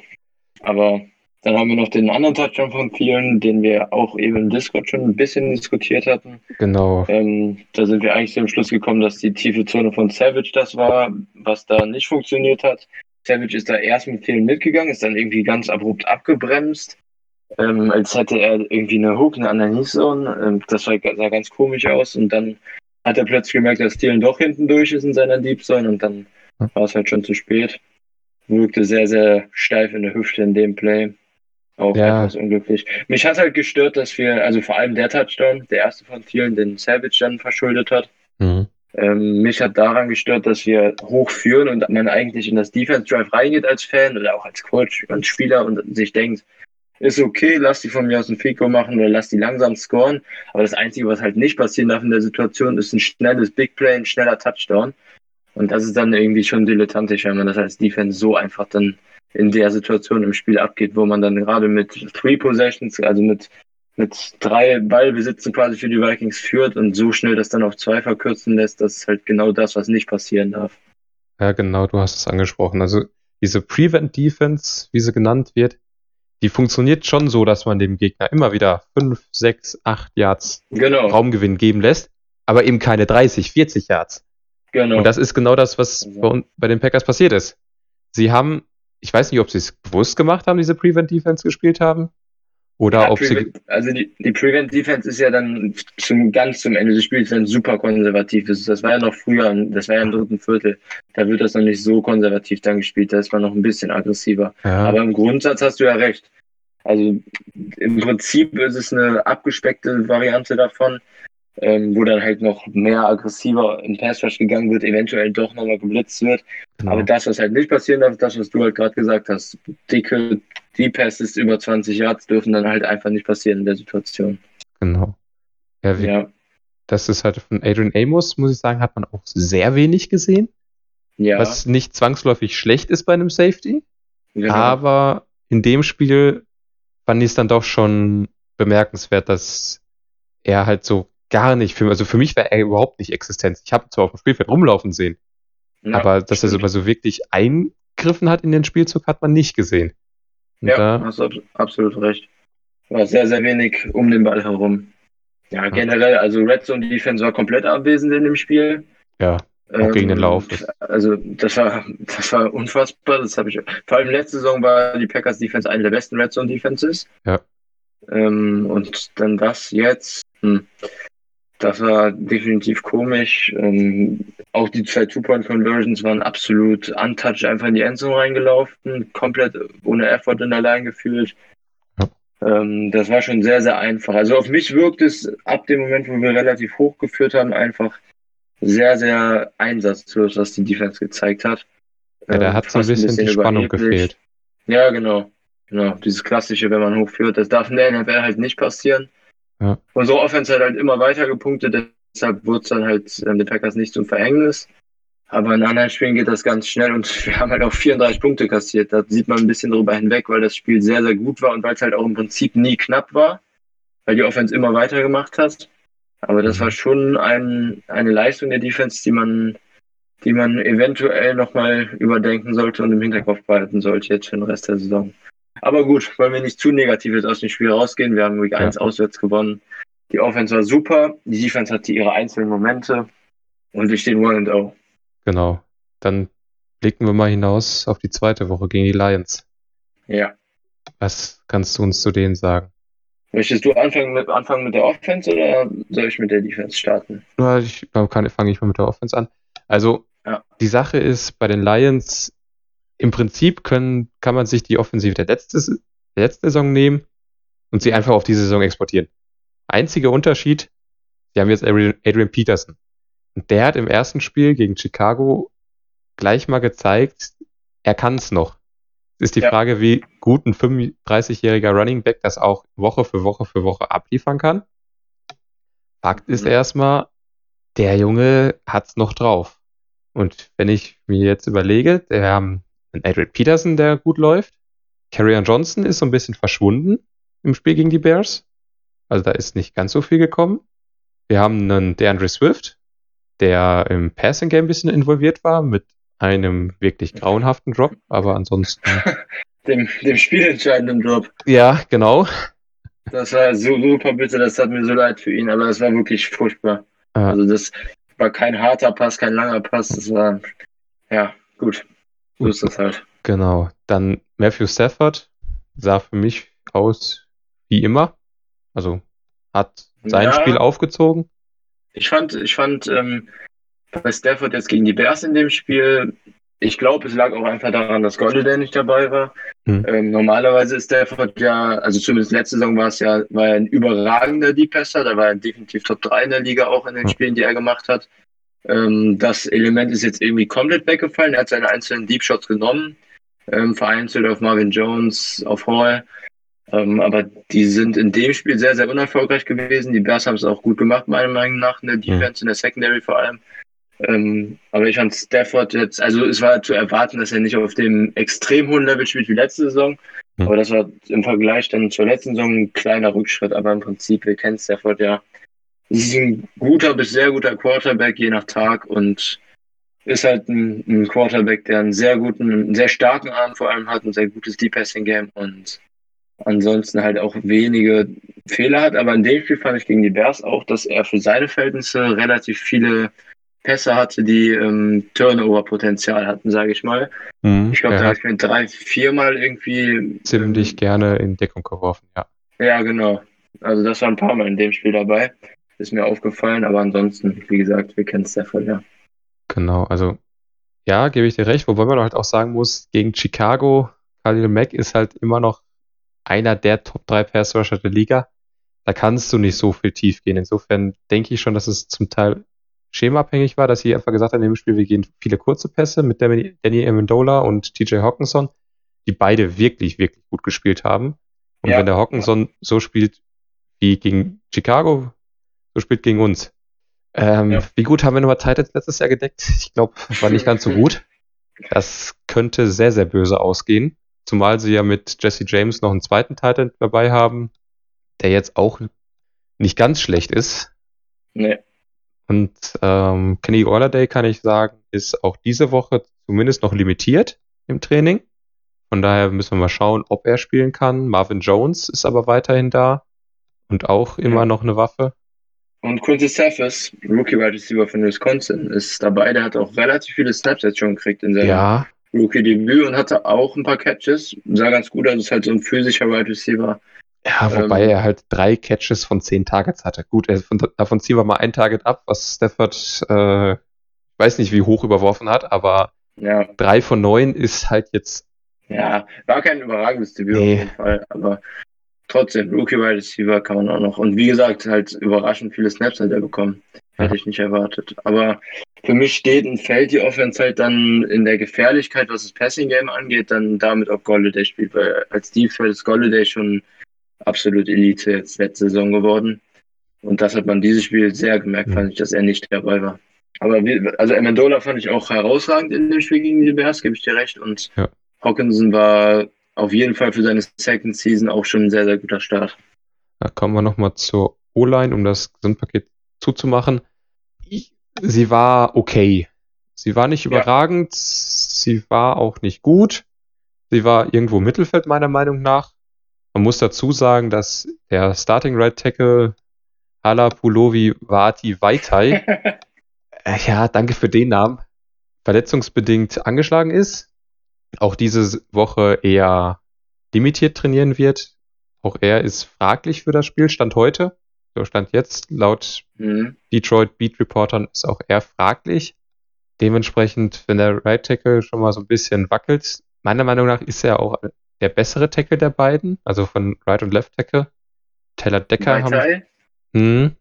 Aber dann haben wir noch den anderen Touchdown von vielen, den wir auch eben im Discord schon ein bisschen diskutiert hatten. Genau. Ähm, da sind wir eigentlich zum Schluss gekommen, dass die tiefe Zone von Savage das war, was da nicht funktioniert hat. Savage ist da erst mit vielen mitgegangen, ist dann irgendwie ganz abrupt abgebremst, ähm, als hätte er irgendwie eine Hook, eine Underneath-Zone. Ähm, das sah, sah ganz komisch aus und dann hat er plötzlich gemerkt, dass Thielen doch hinten durch ist in seiner Deep Zone und dann war es halt schon zu spät. Wirkte sehr, sehr steif in der Hüfte in dem Play. Auch ja. etwas unglücklich. Mich hat halt gestört, dass wir, also vor allem der Touchdown, der erste von vielen, den Savage dann verschuldet hat. Mhm. Ähm, mich hat daran gestört, dass wir hochführen und man eigentlich in das Defense Drive reingeht als Fan oder auch als Coach, als Spieler und sich denkt, ist okay, lass die von mir aus ein Fico machen oder lass die langsam scoren. Aber das Einzige, was halt nicht passieren darf in der Situation, ist ein schnelles Big Play, ein schneller Touchdown. Und das ist dann irgendwie schon dilettantisch, wenn man das als Defense so einfach dann in der Situation im Spiel abgeht, wo man dann gerade mit Three Possessions, also mit, mit drei Ballbesitzen quasi für die Vikings führt und so schnell das dann auf zwei verkürzen lässt, das ist halt genau das, was nicht passieren darf. Ja, genau, du hast es angesprochen. Also diese Prevent Defense, wie sie genannt wird, die funktioniert schon so, dass man dem Gegner immer wieder fünf, sechs, acht Yards genau. Raumgewinn geben lässt, aber eben keine 30, 40 Yards. Genau. Und das ist genau das, was also. bei, bei den Packers passiert ist. Sie haben ich weiß nicht, ob sie es bewusst gemacht haben, diese Prevent Defense gespielt haben. Oder ja, ob Prevent, sie. Also die, die Prevent Defense ist ja dann zum, ganz zum Ende des Spiels dann super konservativ. Das, das war ja noch früher, das war ja im dritten Viertel. Da wird das noch nicht so konservativ dann gespielt. Da ist man noch ein bisschen aggressiver. Ja. Aber im Grundsatz hast du ja recht. Also im Prinzip ist es eine abgespeckte Variante davon, ähm, wo dann halt noch mehr aggressiver im Pass Rush gegangen wird, eventuell doch nochmal geblitzt wird. Genau. Aber das, was halt nicht passieren darf, das, was du halt gerade gesagt hast, dicke Deep Passes über 20 Yards dürfen dann halt einfach nicht passieren in der Situation. Genau. Ja, wie, ja. Das ist halt von Adrian Amos, muss ich sagen, hat man auch sehr wenig gesehen. Ja. Was nicht zwangsläufig schlecht ist bei einem Safety. Genau. Aber in dem Spiel fand ich es dann doch schon bemerkenswert, dass er halt so gar nicht, für, also für mich war er überhaupt nicht existent. Ich habe zwar auf dem Spielfeld rumlaufen sehen, ja, aber dass stimmt. er so, so wirklich eingriffen hat in den Spielzug, hat man nicht gesehen. Und ja, da, hast du absolut recht. War sehr, sehr wenig um den Ball herum. Ja, generell, also Red Zone Defense war komplett abwesend in dem Spiel. Ja, auch ähm, gegen den Lauf. Also das war, das war unfassbar. Das habe ich. Vor allem letzte Saison war die Packers Defense eine der besten Red Zone Defenses. Ja. Ähm, und dann das jetzt. Hm, das war definitiv komisch. Ähm, auch die zwei Two-Point-Conversions waren absolut untouched, einfach in die Endzone reingelaufen, komplett ohne Effort in der Line gefühlt. Ähm, das war schon sehr, sehr einfach. Also auf mich wirkt es ab dem Moment, wo wir relativ hoch geführt haben, einfach sehr, sehr einsatzlos, was die Defense gezeigt hat. Ja, da ähm, hat so ein bisschen, ein bisschen die Spannung gefehlt. Ja, genau. Genau. Dieses klassische, wenn man hochführt, das darf in der NFL halt nicht passieren. Ja. Unsere Offense hat halt immer weiter gepunktet, deshalb wurde es dann halt ähm, den Packers nicht zum Verhängnis. Aber in anderen Spielen geht das ganz schnell und wir haben halt auch 34 Punkte kassiert. Da sieht man ein bisschen drüber hinweg, weil das Spiel sehr, sehr gut war und weil es halt auch im Prinzip nie knapp war, weil die Offense immer weitergemacht hat. Aber das war schon ein, eine Leistung der Defense, die man, die man eventuell nochmal überdenken sollte und im Hinterkopf behalten sollte jetzt für den Rest der Saison. Aber gut, wollen wir nicht zu negativ jetzt aus dem Spiel rausgehen. Wir haben Week ja. 1 auswärts gewonnen. Die Offense war super, die Defense hatte ihre einzelnen Momente und wir stehen 1 0. Genau. Dann blicken wir mal hinaus auf die zweite Woche gegen die Lions. Ja. Was kannst du uns zu denen sagen? Möchtest du anfangen mit, anfangen mit der Offense oder soll ich mit der Defense starten? Na, ich fange ich mal mit der Offense an. Also, ja. die Sache ist, bei den Lions, im Prinzip können, kann man sich die Offensive der, letzte, der letzten Saison nehmen und sie einfach auf diese Saison exportieren. Einziger Unterschied, sie haben jetzt Adrian, Adrian Peterson. Und der hat im ersten Spiel gegen Chicago gleich mal gezeigt, er kann es noch ist die ja. Frage, wie gut ein 35-jähriger Running Back das auch Woche für Woche für Woche abliefern kann. Fakt ist mhm. erstmal, der Junge hat's noch drauf. Und wenn ich mir jetzt überlege, wir haben einen Adrian Peterson, der gut läuft. Carrion Johnson ist so ein bisschen verschwunden im Spiel gegen die Bears. Also da ist nicht ganz so viel gekommen. Wir haben einen DeAndre Swift, der im Passing Game ein bisschen involviert war mit einem wirklich grauenhaften Drop, aber ansonsten. dem, dem spielentscheidenden Drop. Ja, genau. Das war so super bitte, das hat mir so leid für ihn, aber das war wirklich furchtbar. Ja. Also das war kein harter Pass, kein langer Pass, das war, ja, gut. So ist das halt. Genau. Dann Matthew Stafford sah für mich aus wie immer. Also hat sein ja. Spiel aufgezogen. Ich fand, ich fand, ähm, bei Stafford jetzt gegen die Bears in dem Spiel. Ich glaube, es lag auch einfach daran, dass Golladay nicht dabei war. Hm. Ähm, normalerweise ist Stafford ja, also zumindest letzte Saison war es ja, war er ein überragender Deep Passer. Da war er definitiv Top 3 in der Liga auch in den hm. Spielen, die er gemacht hat. Ähm, das Element ist jetzt irgendwie komplett weggefallen. Er hat seine einzelnen Deep Shots genommen, ähm, vereinzelt auf Marvin Jones, auf Hall. Ähm, aber die sind in dem Spiel sehr, sehr unerfolgreich gewesen. Die Bears haben es auch gut gemacht, meiner Meinung nach, in der hm. Defense, in der Secondary vor allem. Ähm, aber ich fand Stafford jetzt, also es war zu erwarten, dass er nicht auf dem extrem hohen Level spielt wie letzte Saison. Mhm. Aber das war im Vergleich dann zur letzten Saison ein kleiner Rückschritt. Aber im Prinzip, wir kennen Stafford ja. Es ist ein guter bis sehr guter Quarterback, je nach Tag. Und ist halt ein, ein Quarterback, der einen sehr guten, einen sehr starken Arm vor allem hat, ein sehr gutes Deep Passing Game und ansonsten halt auch wenige Fehler hat. Aber in dem Spiel fand ich gegen die Bears auch, dass er für seine Verhältnisse relativ viele Pässe hatte, die ähm, Turnover-Potenzial hatten, sage ich mal. Mhm, ich glaube, da hat ich mir drei, viermal irgendwie. Ziemlich ähm, gerne in Deckung geworfen, ja. Ja, genau. Also das war ein paar Mal in dem Spiel dabei. Ist mir aufgefallen, aber ansonsten, wie gesagt, wir kennen es sehr voll, ja. Genau, also ja, gebe ich dir recht, wobei man halt auch sagen muss, gegen Chicago, Khalil Mack ist halt immer noch einer der Top 3 Pass Rusher der Liga. Da kannst du nicht so viel tief gehen. Insofern denke ich schon, dass es zum Teil schemaabhängig war, dass sie einfach gesagt haben, in dem Spiel, wir gehen viele kurze Pässe mit Danny Amendola und TJ Hawkinson, die beide wirklich, wirklich gut gespielt haben. Und ja. wenn der Hawkinson so spielt wie gegen Chicago, so spielt gegen uns. Ähm, ja. Wie gut haben wir nochmal Titans letztes Jahr gedeckt? Ich glaube, war nicht ganz so gut. Das könnte sehr, sehr böse ausgehen. Zumal sie ja mit Jesse James noch einen zweiten Titan dabei haben, der jetzt auch nicht ganz schlecht ist. Nee. Und ähm, Kenny Orladay, kann ich sagen, ist auch diese Woche zumindest noch limitiert im Training. Von daher müssen wir mal schauen, ob er spielen kann. Marvin Jones ist aber weiterhin da und auch immer noch eine Waffe. Und Quincy Cephas, Rookie Wide Receiver von Wisconsin, ist dabei. Der hat auch relativ viele Snaps jetzt schon gekriegt in seinem ja. Rookie-Debüt und hatte auch ein paar Catches. Sah ganz gut aus, ist halt so ein physischer Wide Receiver. Ja, wobei ähm, er halt drei Catches von zehn Targets hatte. Gut, er, von, davon ziehen wir mal ein Target ab, was Stafford, äh, weiß nicht, wie hoch überworfen hat, aber ja. drei von neun ist halt jetzt. Ja, war kein überragendes Debüt nee. auf jeden Fall, aber trotzdem, Rookie Wide Receiver kann man auch noch. Und wie gesagt, halt überraschend viele Snaps hat er bekommen. Hätte ich nicht erwartet. Aber für mich steht und fällt die Offense halt dann in der Gefährlichkeit, was das Passing Game angeht, dann damit, ob Golladay spielt. Weil als Defense ist Golladay schon absolut Elite jetzt letzte Saison geworden. Und das hat man dieses Spiel sehr gemerkt, fand ich, dass er nicht dabei war. Aber wie, also Amendola fand ich auch herausragend in dem Spiel gegen die Bears, gebe ich dir recht. Und ja. Hawkinson war auf jeden Fall für seine Second Season auch schon ein sehr, sehr guter Start. Da kommen wir nochmal zur O-Line, um das Gesamtpaket zuzumachen. Ich, sie war okay. Sie war nicht überragend, ja. sie war auch nicht gut. Sie war irgendwo Mittelfeld meiner Meinung nach. Man muss dazu sagen, dass der Starting Right Tackle Hala Pulovi Vati Vaitai, äh, ja, danke für den Namen, verletzungsbedingt angeschlagen ist. Auch diese Woche eher limitiert trainieren wird. Auch er ist fraglich für das Spiel, Stand heute. So stand jetzt, laut mhm. Detroit Beat Reportern ist auch er fraglich. Dementsprechend, wenn der Right Tackle schon mal so ein bisschen wackelt, meiner Meinung nach ist er auch der bessere Tackle der beiden, also von Right und Left Tackle. Taylor Decker haben. Hm.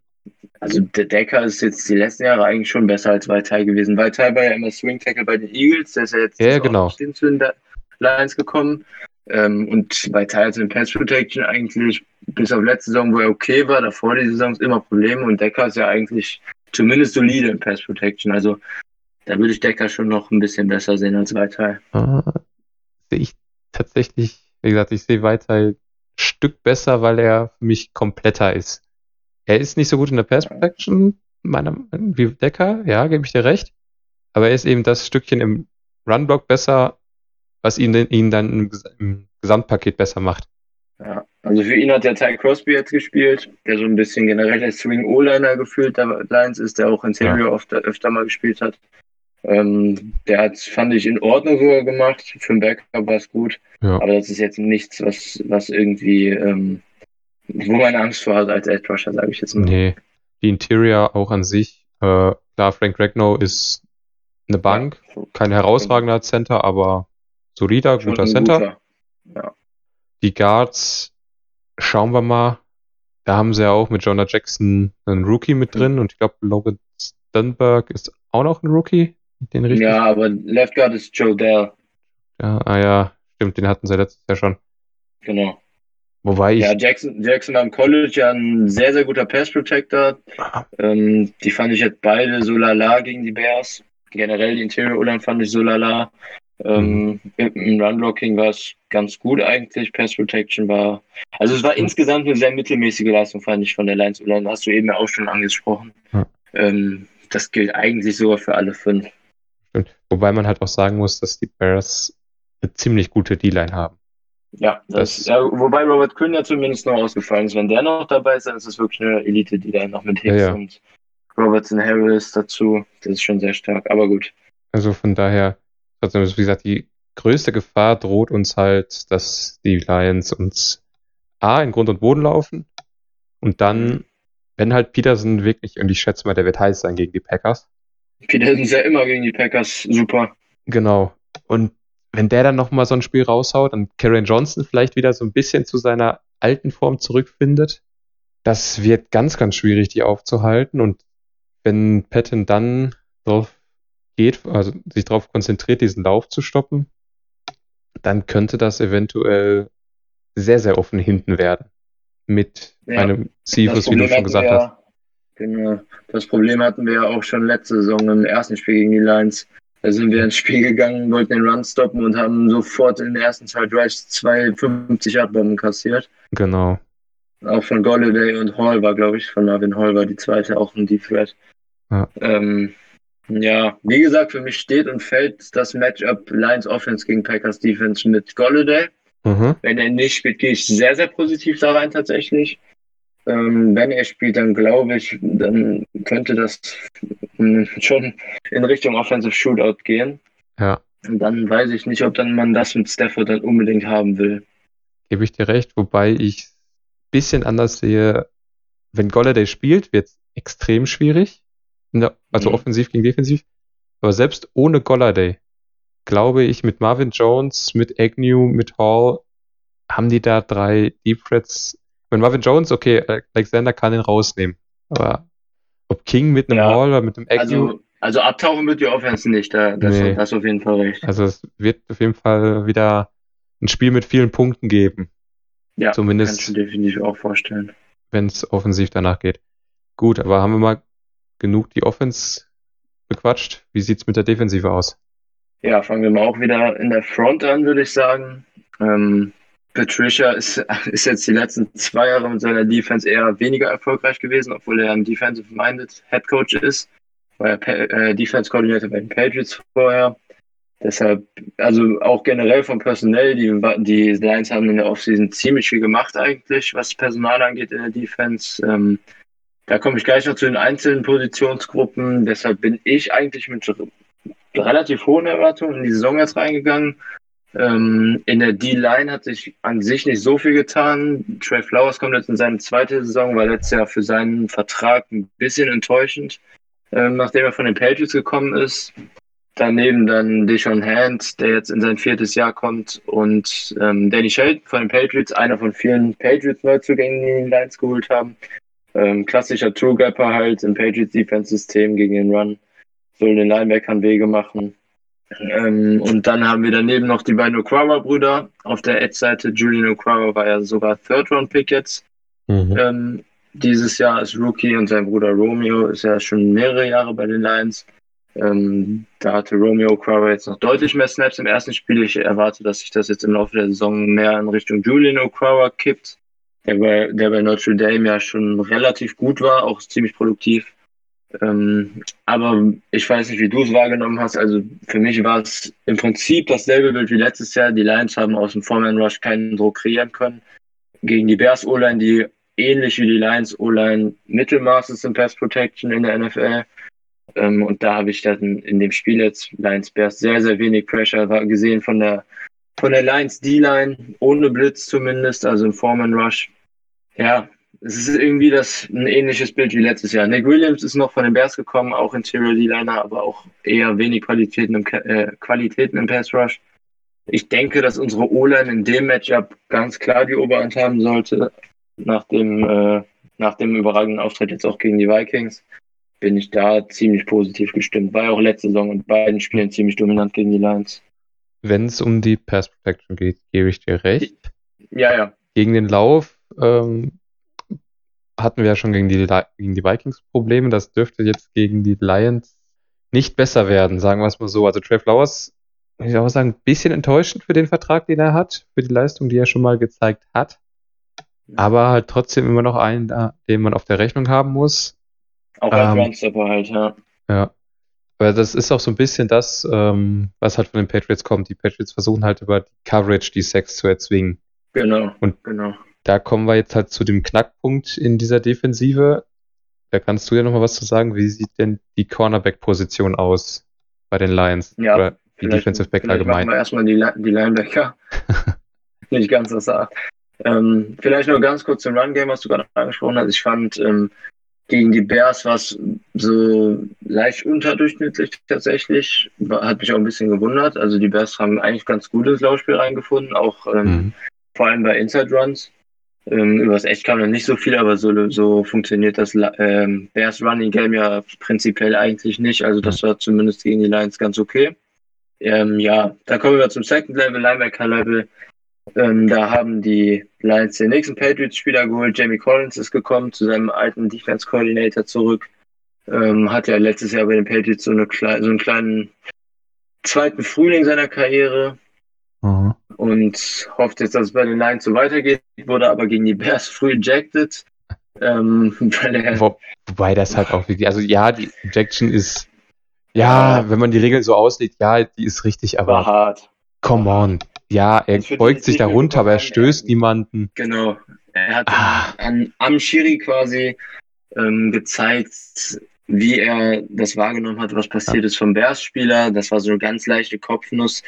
Also der Decker ist jetzt die letzten Jahre eigentlich schon besser als Vaitai gewesen. Vaitai war ja immer Swing Tackle bei den Eagles, der ist ja jetzt ja, genau. zu den Lions gekommen. Ähm, und Vaitai hat in Pass Protection eigentlich bis auf letzte Saison, wo er okay war, davor die Saison immer Probleme und Decker ist ja eigentlich zumindest solide in Pass Protection. Also da würde ich Decker schon noch ein bisschen besser sehen als Vaitai. Ah, sehe ich tatsächlich, wie gesagt, ich sehe Vaitai ein Stück besser, weil er für mich kompletter ist. Er ist nicht so gut in der Pass Protection, meiner, wie Decker, ja, gebe ich dir recht. Aber er ist eben das Stückchen im Runblock besser, was ihn, ihn dann im, im Gesamtpaket besser macht. Ja, also für ihn hat der Ty Crosby jetzt gespielt, der so ein bisschen generell der Swing O-Liner gefühlt der Lions ist, der auch Interior ja. öfter, öfter mal gespielt hat. Ähm, der hat, fand ich, in Ordnung sogar gemacht. Für den Backup war es gut. Ja. Aber das ist jetzt nichts, was, was irgendwie, ähm, wo man Angst vor hat als Edge Rusher, sage ich jetzt mal. Nee, die Interior auch an sich. Äh, klar, Frank Regno ist eine Bank, kein herausragender Center, aber solider, guter Center. Guter. Ja. Die Guards, schauen wir mal. Da haben sie ja auch mit Jonah Jackson einen Rookie mit drin und ich glaube, Logan Stenberg ist auch noch ein Rookie. Den richtig? Ja, aber Left Guard ist Joe Dell. Ja, ah ja, stimmt, den hatten sie letztes Jahr schon. Genau. Wobei ich. Ja, Jackson, Jackson am College ja ein sehr, sehr guter Pass Protector. Ähm, die fand ich jetzt beide so lala gegen die Bears. Generell die Interior Ulan fand ich so lala. Ähm, mhm. Im Run-Blocking war es ganz gut eigentlich. Pass Protection war. Also es war mhm. insgesamt eine sehr mittelmäßige Leistung, fand ich, von der Lions Ulan. Hast du eben ja auch schon angesprochen. Mhm. Ähm, das gilt eigentlich sogar für alle fünf. Wobei man halt auch sagen muss, dass die Bears eine ziemlich gute D-Line haben. Ja, das, das, ja, wobei Robert Quinn ja zumindest noch ausgefallen ist. Wenn der noch dabei ist, dann ist es wirklich eine Elite, die da noch mit Hicks ja, und Robertson Harris dazu. Das ist schon sehr stark, aber gut. Also von daher, also wie gesagt, die größte Gefahr droht uns halt, dass die Lions uns A in Grund und Boden laufen und dann wenn halt Peterson wirklich, und ich schätze mal, der wird heiß sein gegen die Packers. Peterson ist ja immer gegen die Packers super. Genau. Und wenn der dann nochmal so ein Spiel raushaut und Karen Johnson vielleicht wieder so ein bisschen zu seiner alten Form zurückfindet, das wird ganz, ganz schwierig, die aufzuhalten. Und wenn Patton dann drauf geht, also sich darauf konzentriert, diesen Lauf zu stoppen, dann könnte das eventuell sehr, sehr offen hinten werden. Mit ja, einem Cephas, wie du schon gesagt wir, hast. Genau. Das Problem hatten wir ja auch schon letzte Saison im ersten Spiel gegen die Lions. Da sind wir ins Spiel gegangen, wollten den Run stoppen und haben sofort in den ersten zwei Drives zwei 50 Yard Bomben kassiert. Genau. Auch von Golladay und Hall war, glaube ich, von Marvin Hall war die zweite auch ein Deep Threat. Ja. Ähm, ja, wie gesagt, für mich steht und fällt das Matchup Lions Offense gegen Packers Defense mit Golladay. Mhm. Wenn er nicht spielt, gehe ich sehr, sehr positiv da rein tatsächlich. Ähm, wenn er spielt, dann glaube ich, dann könnte das schon in Richtung Offensive Shootout gehen. Ja. Und dann weiß ich nicht, ob dann man das mit Stafford dann unbedingt haben will. Gebe ich dir recht, wobei ich ein bisschen anders sehe. Wenn Golladay spielt, wird es extrem schwierig. Der, also mhm. offensiv gegen defensiv. Aber selbst ohne Golladay, glaube ich, mit Marvin Jones, mit Agnew, mit Hall, haben die da drei Deep Threats. Wenn Marvin Jones, okay, Alexander kann ihn rausnehmen. Aber ob King mit einem ja. Hall oder mit einem Agnew. Also, also abtauchen wird die Offense nicht, da, das, nee. das auf jeden Fall recht. Also es wird auf jeden Fall wieder ein Spiel mit vielen Punkten geben. Ja, zumindest. Kannst du definitiv auch vorstellen. Wenn es offensiv danach geht. Gut, aber haben wir mal genug die Offense bequatscht? Wie sieht es mit der Defensive aus? Ja, fangen wir mal auch wieder in der Front an, würde ich sagen. Ähm, Patricia ist, ist jetzt die letzten zwei Jahre mit seiner Defense eher weniger erfolgreich gewesen, obwohl er ein Defensive-Minded Head Coach ist. War er äh, Defense-Koordinator bei den Patriots vorher. Deshalb, also auch generell vom Personell, die, die Lions haben in der Offseason ziemlich viel gemacht eigentlich, was Personal angeht in der Defense. Ähm, da komme ich gleich noch zu den einzelnen Positionsgruppen. Deshalb bin ich eigentlich mit relativ hohen Erwartungen in die Saison jetzt reingegangen. Ähm, in der D-Line hat sich an sich nicht so viel getan. Trey Flowers kommt jetzt in seine zweite Saison, war letztes Jahr für seinen Vertrag ein bisschen enttäuschend, ähm, nachdem er von den Patriots gekommen ist. Daneben dann Deshaun Hand, der jetzt in sein viertes Jahr kommt, und ähm, Danny Shelton von den Patriots, einer von vielen Patriots-Neuzugängen, die die Lines geholt haben. Ähm, klassischer True Gapper halt im Patriots Defense System gegen den Run. Soll den Linebackern Wege machen. Ähm, und dann haben wir daneben noch die beiden Okwara-Brüder. Auf der Edge-Seite Julian Okwara war ja sogar Third-Round-Pick jetzt. Mhm. Ähm, dieses Jahr ist Rookie und sein Bruder Romeo ist ja schon mehrere Jahre bei den Lions. Ähm, da hatte Romeo Okwara jetzt noch deutlich mehr Snaps im ersten Spiel. Ich erwarte, dass sich das jetzt im Laufe der Saison mehr in Richtung Julian Okwara kippt der bei, der bei Notre Dame ja schon relativ gut war, auch ziemlich produktiv. Ähm, aber ich weiß nicht, wie du es wahrgenommen hast. Also für mich war es im Prinzip dasselbe Bild wie letztes Jahr. Die Lions haben aus dem Foreman Rush keinen Druck kreieren können. Gegen die Bears O-Line, die ähnlich wie die Lions O-Line Mittelmaß ist in Pass Protection in der NFL. Ähm, und da habe ich dann in dem Spiel jetzt Lions Bears sehr, sehr wenig Pressure gesehen von der von der Lions D-Line, ohne Blitz zumindest, also im Foreman Rush. Ja, es ist irgendwie das ein ähnliches Bild wie letztes Jahr. Nick Williams ist noch von den Bears gekommen, auch Interior D-Liner, aber auch eher wenig Qualitäten im, äh, Qualitäten im Pass Rush. Ich denke, dass unsere O-Line in dem Matchup ganz klar die Oberhand haben sollte. Nach dem, äh, nach dem überragenden Auftritt jetzt auch gegen die Vikings bin ich da ziemlich positiv gestimmt. War ja auch letzte Saison in beiden Spielen ziemlich dominant gegen die Lions wenn es um die Pass Protection geht, gebe ich dir recht. Ja, ja. Gegen den Lauf ähm, hatten wir ja schon gegen die, gegen die Vikings Probleme. Das dürfte jetzt gegen die Lions nicht besser werden, sagen wir es mal so. Also Trey Flowers, muss ich auch sagen, ein bisschen enttäuschend für den Vertrag, den er hat, für die Leistung, die er schon mal gezeigt hat. Aber halt trotzdem immer noch einen, den man auf der Rechnung haben muss. Auch als ähm, Runstopper halt, ja. Ja. Weil das ist auch so ein bisschen das, ähm, was halt von den Patriots kommt. Die Patriots versuchen halt über die Coverage die Sex zu erzwingen. Genau. Und genau. Da kommen wir jetzt halt zu dem Knackpunkt in dieser Defensive. Da kannst du ja nochmal was zu sagen. Wie sieht denn die Cornerback-Position aus bei den Lions? Ja, Oder die Defensive Back allgemein? Machen wir erstmal die, die Linebacker. Nicht ganz das ähm, Vielleicht nur ganz kurz zum Run-Game, was du gerade angesprochen hast. Ich fand, ähm, Gegen die Bears war es so leicht unterdurchschnittlich tatsächlich. Hat mich auch ein bisschen gewundert. Also die Bears haben eigentlich ganz gutes Laufspiel reingefunden, auch ähm, mhm. vor allem bei Inside Runs. Ähm, über das Echt kam noch nicht so viel, aber so, so funktioniert das ähm, Bears Running Game ja prinzipiell eigentlich nicht. Also das war zumindest gegen die Lions ganz okay. Ähm, ja, da kommen wir zum Second Level, Linebacker Level. Ähm, da haben die Lions den nächsten Patriots-Spieler geholt. Jamie Collins ist gekommen, zu seinem alten Defense Coordinator zurück. Ähm, hat ja letztes Jahr bei den Patriots so, eine, so einen kleinen zweiten Frühling seiner Karriere. Mhm. Und hofft jetzt, dass es bei den Lions so weitergeht. Wurde aber gegen die Bears früh ejected. Ähm, Wo, wobei das halt auch wirklich, also ja, die Ejection ist, ja, wenn man die Regeln so auslegt, ja, die ist richtig, aber. War hart. Come on. Ja, er beugt sich da runter, aber er stößt niemanden. Genau. Er hat ah. an, am Schiri quasi ähm, gezeigt, wie er das wahrgenommen hat, was passiert ja. ist vom Bears-Spieler. Das war so eine ganz leichte Kopfnuss,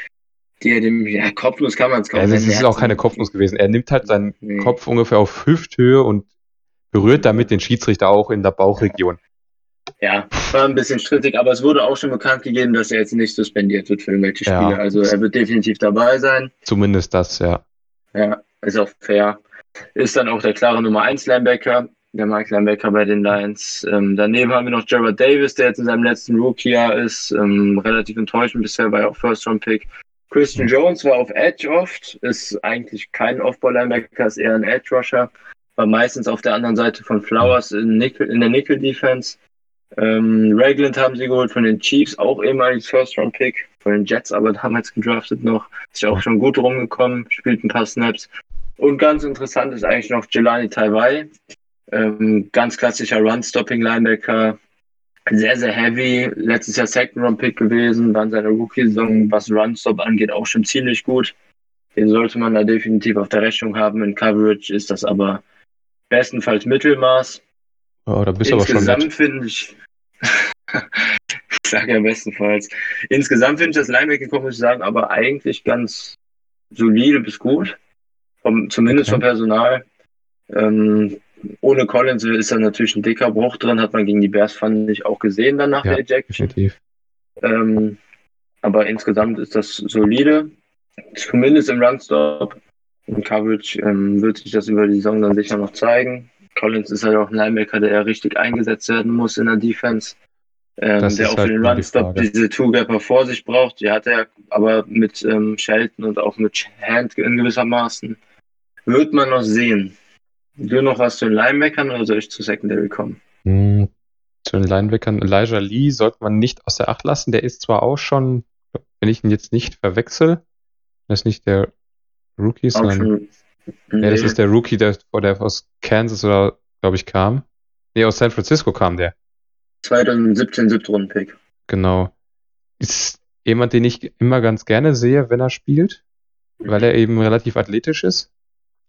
die er dem, ja, Kopfnuss kann man es kaum ja, Es ist auch keine Kopfnuss gewesen. Er nimmt halt seinen nee. Kopf ungefähr auf Hüfthöhe und berührt damit den Schiedsrichter auch in der Bauchregion. Ja, war ein bisschen strittig, aber es wurde auch schon bekannt gegeben, dass er jetzt nicht suspendiert wird für irgendwelche Spiele. Ja. Also er wird definitiv dabei sein. Zumindest das, ja. Ja, ist auch fair. Ist dann auch der klare Nummer 1 Linebacker, der Mike Linebacker bei den Lions. Ähm, daneben haben wir noch Jared Davis, der jetzt in seinem letzten Rookie-Jahr ist. Ähm, relativ enttäuschend bisher, war ja auch First-Round-Pick. Christian Jones war auf Edge oft, ist eigentlich kein Off-Ball-Linebacker, ist eher ein Edge-Rusher. War meistens auf der anderen Seite von Flowers in, Nickel, in der Nickel-Defense. Ähm, Ragland haben sie geholt von den Chiefs, auch ehemaliges First-Round-Pick, von den Jets aber damals gedraftet noch. Ist ja auch schon gut rumgekommen, spielt ein paar Snaps. Und ganz interessant ist eigentlich noch Jelani Taiwai, ähm, ganz klassischer Run-Stopping-Linebacker, sehr, sehr heavy. Letztes Jahr Second-Round-Pick gewesen, dann seine Rookie-Saison, was Run-Stop angeht, auch schon ziemlich gut. Den sollte man da definitiv auf der Rechnung haben. In Coverage ist das aber bestenfalls Mittelmaß. Oh, da bist du aber schon Insgesamt finde ich, ich sage ja bestenfalls. Insgesamt finde ich das Linebacking, muss ich sagen, aber eigentlich ganz solide bis gut. Vom, zumindest okay. vom Personal. Ähm, ohne Collins ist da natürlich ein dicker Bruch drin, hat man gegen die Bears, fand ich, auch gesehen dann nach ja, der Ejection. Definitiv. Ähm, aber insgesamt ist das solide. Zumindest im Runstop. In Coverage ähm, wird sich das über die Saison dann sicher noch zeigen. Collins ist halt auch ein Linebacker, der ja richtig eingesetzt werden muss in der Defense. Ähm, der auch halt für den Runstop die diese Two-Gapper vor sich braucht. Die hat er aber mit ähm, Shelton und auch mit Hand in gewissermaßen. Wird man noch sehen. Du noch was zu den Linebackern oder soll ich zu Secondary kommen? Hm, zu den Linebackern. Elijah Lee sollte man nicht aus der Acht lassen. Der ist zwar auch schon, wenn ich ihn jetzt nicht verwechsel, das ist nicht der Rookie, sondern Nee. Ja, das ist der Rookie, der, der aus Kansas oder, glaube ich, kam. Nee, aus San Francisco kam der. 2017 siebten Pick. Genau. Ist jemand, den ich immer ganz gerne sehe, wenn er spielt, weil er eben relativ athletisch ist.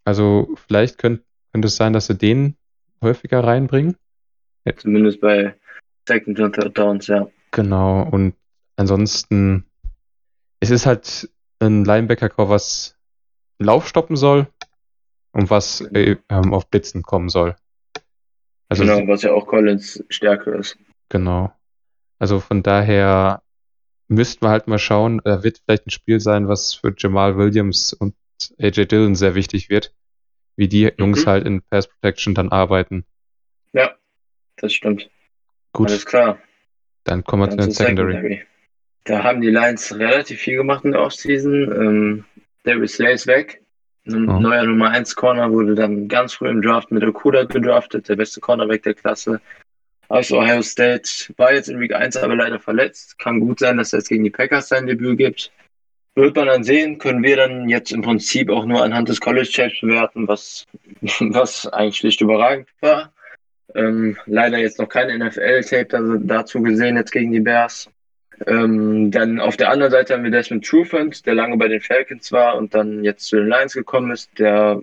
Also vielleicht könnt, könnte es sein, dass sie den häufiger reinbringen. Zumindest bei Second und Third Downs, ja. Genau, und ansonsten, es ist halt ein Linebacker, was Lauf stoppen soll und was äh, ähm, auf Blitzen kommen soll. Also, genau, was ja auch Collins Stärke ist. Genau. Also von daher müssten wir halt mal schauen, da wird vielleicht ein Spiel sein, was für Jamal Williams und AJ Dillon sehr wichtig wird, wie die Jungs mhm. halt in Pass Protection dann arbeiten. Ja, das stimmt. Gut. Alles klar. Dann kommen wir dann zu den Secondary. Secondary. Da haben die Lions relativ viel gemacht in der Offseason. Ähm, Darius Slay ist weg. Ein oh. neuer Nummer 1 Corner wurde dann ganz früh im Draft mit Okuda gedraftet, der beste Cornerback der Klasse aus Ohio State. War jetzt in Week 1 aber leider verletzt. Kann gut sein, dass er jetzt gegen die Packers sein Debüt gibt. Wird man dann sehen, können wir dann jetzt im Prinzip auch nur anhand des College Checks bewerten, was, was eigentlich schlicht überragend war. Ähm, leider jetzt noch kein NFL-Tape dazu gesehen, jetzt gegen die Bears. Ähm, dann auf der anderen Seite haben wir Desmond Trufant, der lange bei den Falcons war und dann jetzt zu den Lions gekommen ist. Der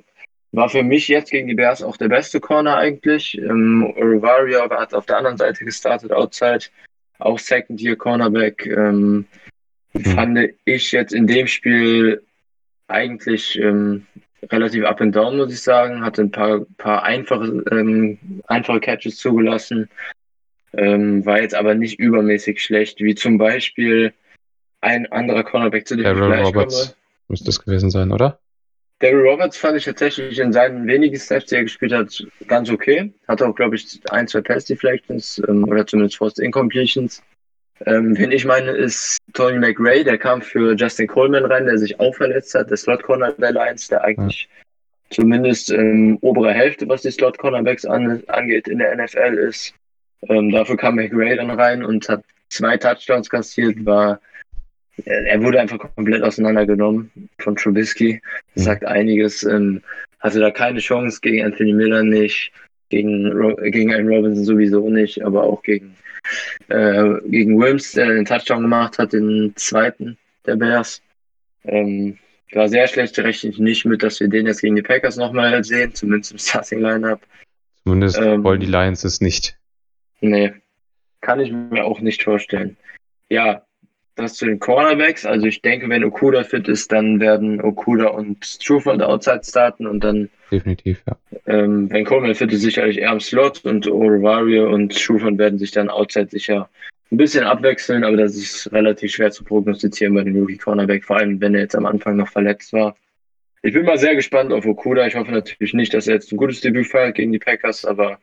war für mich jetzt gegen die Bears auch der beste Corner eigentlich. Ähm, Rivario hat auf der anderen Seite gestartet, outside, auch Second Year Cornerback. Ähm. Fand ich jetzt in dem Spiel eigentlich ähm, relativ up and down, muss ich sagen. Hatte ein paar, paar einfache, ähm, einfache Catches zugelassen. Ähm, war jetzt aber nicht übermäßig schlecht, wie zum Beispiel ein anderer Cornerback, zu dem Daryl ich gleich Roberts komme. müsste es gewesen sein, oder? Daryl Roberts fand ich tatsächlich in seinen wenigen Snaps, die er gespielt hat, ganz okay. Hatte auch, glaube ich, ein, zwei Pass Deflections ähm, oder zumindest Forced Incompletions. Ähm, wen ich meine, ist Tony McRae, der kam für Justin Coleman rein, der sich auch verletzt hat, der Slot Corner der Lions, der eigentlich zumindest ähm, obere Hälfte, was die Slot Cornerbacks an, angeht, in der NFL ist. Ähm, dafür kam McRae dann rein und hat zwei Touchdowns kassiert, war er wurde einfach komplett auseinandergenommen von Trubisky. Das sagt einiges. Ähm, hatte da keine Chance gegen Anthony Miller nicht, gegen, Ro gegen Allen Robinson sowieso nicht, aber auch gegen, äh, gegen Wilms, der den Touchdown gemacht hat, den zweiten der Bears. Ähm, war sehr schlecht, rechne ich nicht mit, dass wir den jetzt gegen die Packers nochmal sehen, zumindest im Starting Lineup. Zumindest Ähm, wollen die Lions es nicht. Nee, kann ich mir auch nicht vorstellen. Ja, das zu den Cornerbacks. Also ich denke, wenn Okuda fit ist, dann werden Okuda und Trufant outside starten und dann, Definitiv, ja. ähm, wenn Coleman fit ist, sicherlich eher am Slot und Orovario und Trufant werden sich dann outside sicher ein bisschen abwechseln, aber das ist relativ schwer zu prognostizieren bei dem Rookie Cornerback, vor allem wenn er jetzt am Anfang noch verletzt war. Ich bin mal sehr gespannt auf Okuda. Ich hoffe natürlich nicht, dass er jetzt ein gutes Debüt feiert gegen die Packers, aber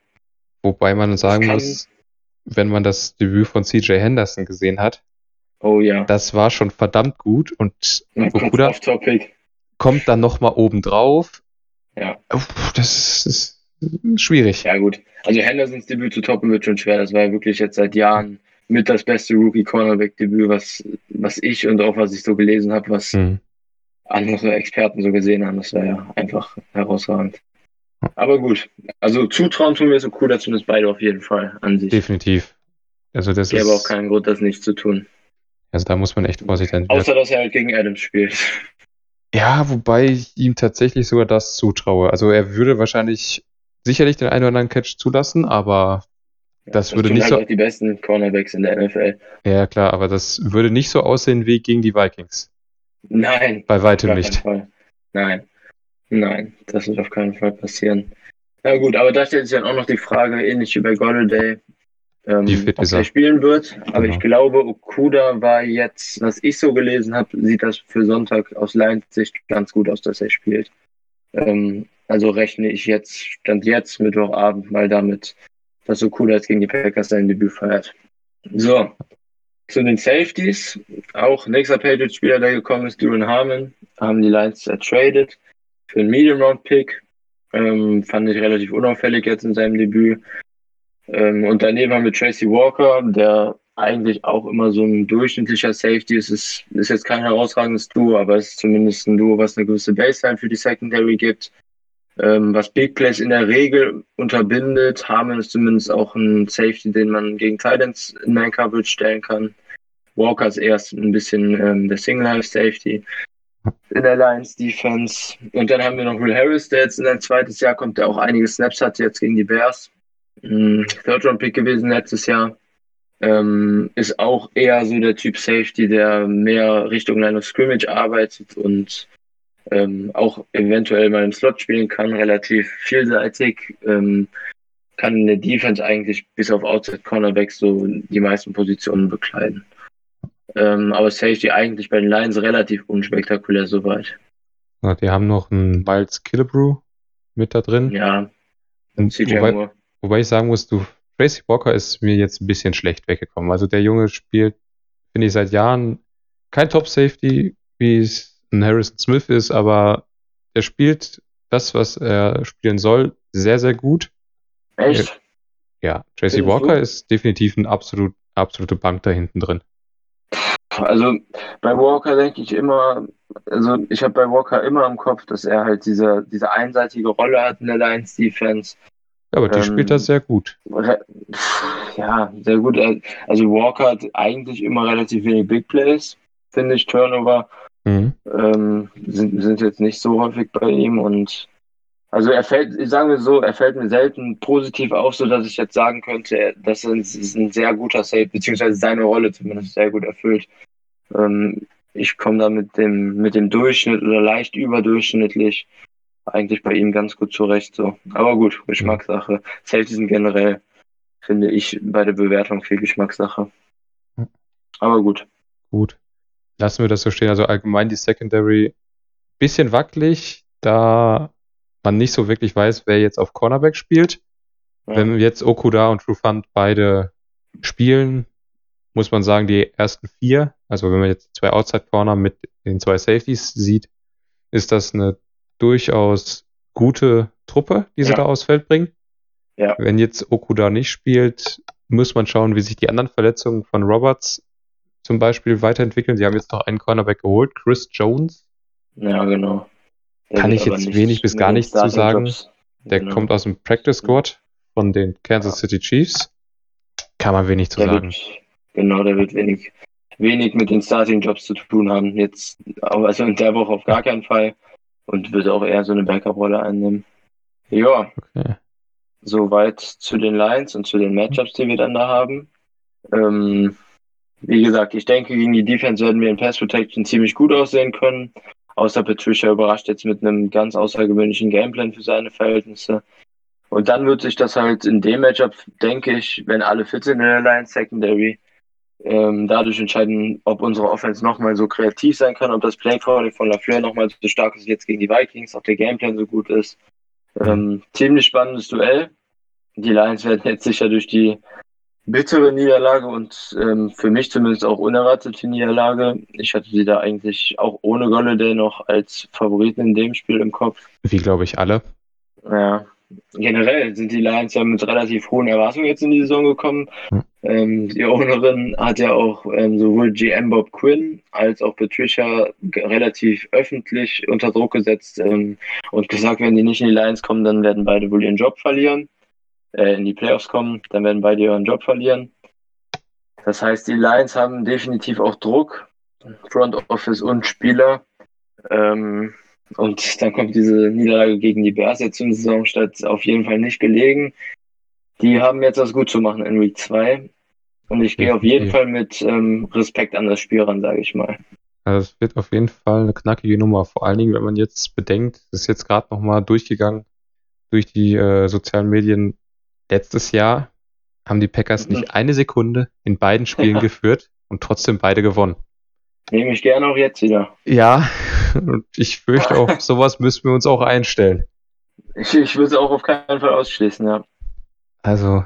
Wobei man sagen muss, wenn man das Debüt von CJ Henderson gesehen hat, oh ja. das war schon verdammt gut und Okuda kommt dann nochmal oben drauf. Ja. Das ist schwierig. Ja, gut. Also Hendersons Debüt zu toppen wird schon schwer. Das war ja wirklich jetzt seit Jahren mit das beste Rookie-Cornerback-Debüt, was, was ich und auch was ich so gelesen habe, was Hm. andere Experten so gesehen haben. Das war ja einfach herausragend. Aber gut. Also zutrauen tun wir so cool, dazu ist beide auf jeden Fall an sich. Definitiv. Also das Ich habe auch ist, keinen Grund, das nicht zu tun. Also da muss man echt vorsichtig sein. Außer, dass er halt gegen Adams spielt. Ja, wobei ich ihm tatsächlich sogar das zutraue. Also er würde wahrscheinlich sicherlich den einen oder anderen Catch zulassen, aber Das würde tun nicht halt so- auch die besten Cornerbacks in der NFL. ja klar, aber das würde nicht so aussehen wie gegen die Vikings. Nein, Bei weitem nicht. Nein. Nein, das wird auf keinen Fall passieren. Na gut, aber da stellt sich dann auch noch die Frage, ähnlich wie bei Golladay, ähm, Wie fit ob ist er? spielen wird. Aber Genau. ich glaube, Okuda war jetzt, was ich so gelesen habe, sieht das für Sonntag aus Lions Sicht ganz gut aus, dass er spielt. Ähm, also rechne ich jetzt, stand jetzt Mittwochabend mal damit, dass Okuda jetzt gegen die Packers sein Debüt feiert. So, zu den Safeties. Auch nächster Patriots-Spieler, der gekommen ist, Duran Harmon, haben die Lions ertradet für einen Medium-Round-Pick. Ähm, fand ich relativ unauffällig jetzt in seinem Debüt. Ähm, und daneben haben wir Tracy Walker, der eigentlich auch immer so ein durchschnittlicher Safety ist. Es ist jetzt kein herausragendes Duo, aber es ist zumindest ein Duo, was eine gewisse Baseline für die Secondary gibt. Ähm, was Big Plays in der Regel unterbindet. Harmon ist zumindest auch ein Safety, den man gegen Titans in Man Coverage stellen kann. Walker ist erst ein bisschen ähm, der Single-Life-Safety in der Lions Defense. Und dann haben wir noch Will Harris, der jetzt in sein zweites Jahr kommt, der auch einige Snaps hat jetzt gegen die Bears. Mm, Third Round Pick gewesen letztes Jahr. Ähm, ist auch eher so der Typ Safety, der mehr Richtung Line of Scrimmage arbeitet und ähm, auch eventuell mal im Slot spielen kann, relativ vielseitig. Ähm, kann in der Defense eigentlich bis auf Outside Cornerbacks so die meisten Positionen bekleiden. Ähm, aber Safety eigentlich bei den Lions relativ unspektakulär soweit. Ja, Die haben noch einen Miles Killebrew mit da drin. Ja, Und CJ Moore. Wobei ich sagen muss, du, Tracy Walker ist mir jetzt ein bisschen schlecht weggekommen. Also der Junge spielt, finde ich, seit Jahren kein Top-Safety, wie es ein Harrison Smith ist, aber er spielt das, was er spielen soll, sehr, sehr gut. Echt? Ja, Tracy Walker du? ist definitiv eine absolut, absolute Bank da hinten drin. Also bei Walker denke ich immer, also ich habe bei Walker immer im Kopf, dass er halt diese, diese einseitige Rolle hat in der Lions Defense. Ja, aber die Ähm, spielt das sehr gut. Ja, sehr gut. Also Walker hat eigentlich immer relativ wenig Big Plays, finde ich. Turnover Mhm. ähm, sind, sind jetzt nicht so häufig bei ihm und also er fällt, sagen wir so, er fällt mir selten positiv auf, so dass ich jetzt sagen könnte, dass er ein, ist ein sehr guter Safe, beziehungsweise seine Rolle zumindest sehr gut erfüllt. Ähm, ich komme da mit dem, mit dem Durchschnitt oder leicht überdurchschnittlich eigentlich bei ihm ganz gut zurecht. So. Aber gut, Geschmackssache. Safety sind generell, finde ich, bei der Bewertung viel Geschmackssache. Aber gut. Gut. Lassen wir das so stehen. Also allgemein die Secondary bisschen wackelig, da man nicht so wirklich weiß, wer jetzt auf Cornerback spielt. Ja. Wenn jetzt Okuda und Trufant beide spielen, muss man sagen, die ersten vier, also wenn man jetzt zwei Outside Corner mit den zwei Safeties sieht, ist das eine durchaus gute Truppe, die sie ja. da aufs Feld bringen. Ja. Wenn jetzt Okuda nicht spielt, muss man schauen, wie sich die anderen Verletzungen von Roberts zum Beispiel weiterentwickeln. Sie haben jetzt noch einen Cornerback geholt, Chris Jones. Ja, genau. Der Kann ich jetzt wenig bis gar nichts zu sagen. Der genau. kommt aus dem Practice Squad von den Kansas ja. City Chiefs. Kann man wenig zu der sagen. Wird, genau, der wird wenig, wenig mit den Starting Jobs zu tun haben. Jetzt, also in der Woche auf gar keinen Fall. Und wird auch eher so eine Backup-Rolle einnehmen. Ja. Okay. Soweit zu den Lines und zu den Matchups, die wir dann da haben. Ähm, wie gesagt, ich denke, gegen die Defense werden wir in Pass Protection ziemlich gut aussehen können. Außer Patricia überrascht jetzt mit einem ganz außergewöhnlichen Gameplan für seine Verhältnisse. Und dann wird sich das halt in dem Matchup, denke ich, wenn alle fit sind in der Line Secondary, ähm, dadurch entscheiden, ob unsere Offense nochmal so kreativ sein kann, ob das Playcalling von LaFleur nochmal so stark ist jetzt gegen die Vikings, ob der Gameplan so gut ist. Ähm, ziemlich spannendes Duell. Die Lions werden jetzt sicher durch die bittere Niederlage und ähm, für mich zumindest auch unerwartete Niederlage. Ich hatte sie da eigentlich auch ohne Golladay noch als Favoriten in dem Spiel im Kopf. Wie glaube ich alle. Ja, generell sind die Lions ja mit relativ hohen Erwartungen jetzt in die Saison gekommen. Hm. Ähm, die Ownerin hat ja auch ähm, sowohl GM Bob Quinn als auch Patricia relativ öffentlich unter Druck gesetzt ähm, und gesagt, wenn die nicht in die Lions kommen, dann werden beide wohl ihren Job verlieren, äh, in die Playoffs kommen, dann werden beide ihren Job verlieren. Das heißt, die Lions haben definitiv auch Druck, Front Office und Spieler. Ähm, und dann kommt diese Niederlage gegen die Bears jetzt im Saisonstart auf jeden Fall nicht gelegen. Die haben jetzt was gut zu machen in Week 2. Und ich gehe auf jeden Fall mit ähm, Respekt an das Spiel ran, sage ich mal. Also es wird auf jeden Fall eine knackige Nummer. Vor allen Dingen, wenn man jetzt bedenkt, das ist jetzt gerade nochmal durchgegangen durch die äh, sozialen Medien. Letztes Jahr haben die Packers mhm. nicht eine Sekunde in beiden Spielen ja. geführt und trotzdem beide gewonnen. Nehme ich gerne auch jetzt wieder. Ja, und ich fürchte auch, sowas müssen wir uns auch einstellen. Ich, ich würde es auch auf keinen Fall ausschließen, ja. Also,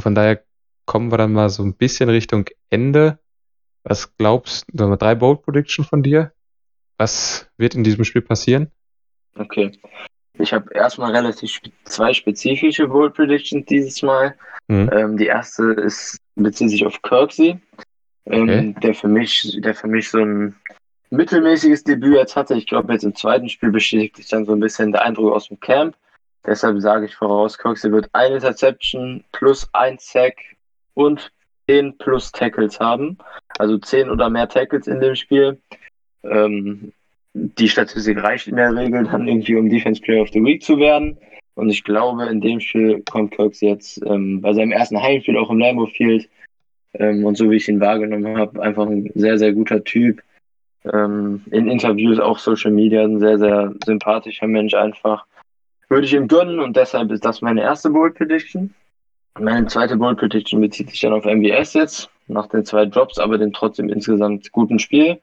von daher kommen wir dann mal so ein bisschen Richtung Ende. Was glaubst du, mal drei Bold Prediction von dir? Was wird in diesem Spiel passieren? Okay. Ich habe erstmal relativ spe zwei spezifische Bold Predictions dieses Mal. Mhm. Ähm, die erste ist, bezieht sich auf Kirksey, ähm, okay. der für mich, der für mich so ein mittelmäßiges Debüt jetzt hatte. Ich glaube, jetzt im zweiten Spiel bestätigt sich dann so ein bisschen der Eindruck aus dem Camp. Deshalb sage ich voraus, Kirksey wird eine Interception plus ein Sack und 10 plus Tackles haben. Also 10 oder mehr Tackles in dem Spiel. Ähm, die Statistik reicht in der Regel dann irgendwie, um Defense Player of the Week zu werden. Und ich glaube, in dem Spiel kommt Kirks jetzt ähm, bei seinem ersten Heimspiel auch im Lambeau Field ähm, und so wie ich ihn wahrgenommen habe, einfach ein sehr, sehr guter Typ. Ähm, in Interviews, auch Social Media, ein sehr, sehr sympathischer Mensch einfach. Würde ich ihm gönnen und deshalb ist das meine erste Bold Prediction. Meine zweite Bold Prediction bezieht sich dann auf MBS jetzt, nach den zwei Drops, aber den trotzdem insgesamt guten Spiel.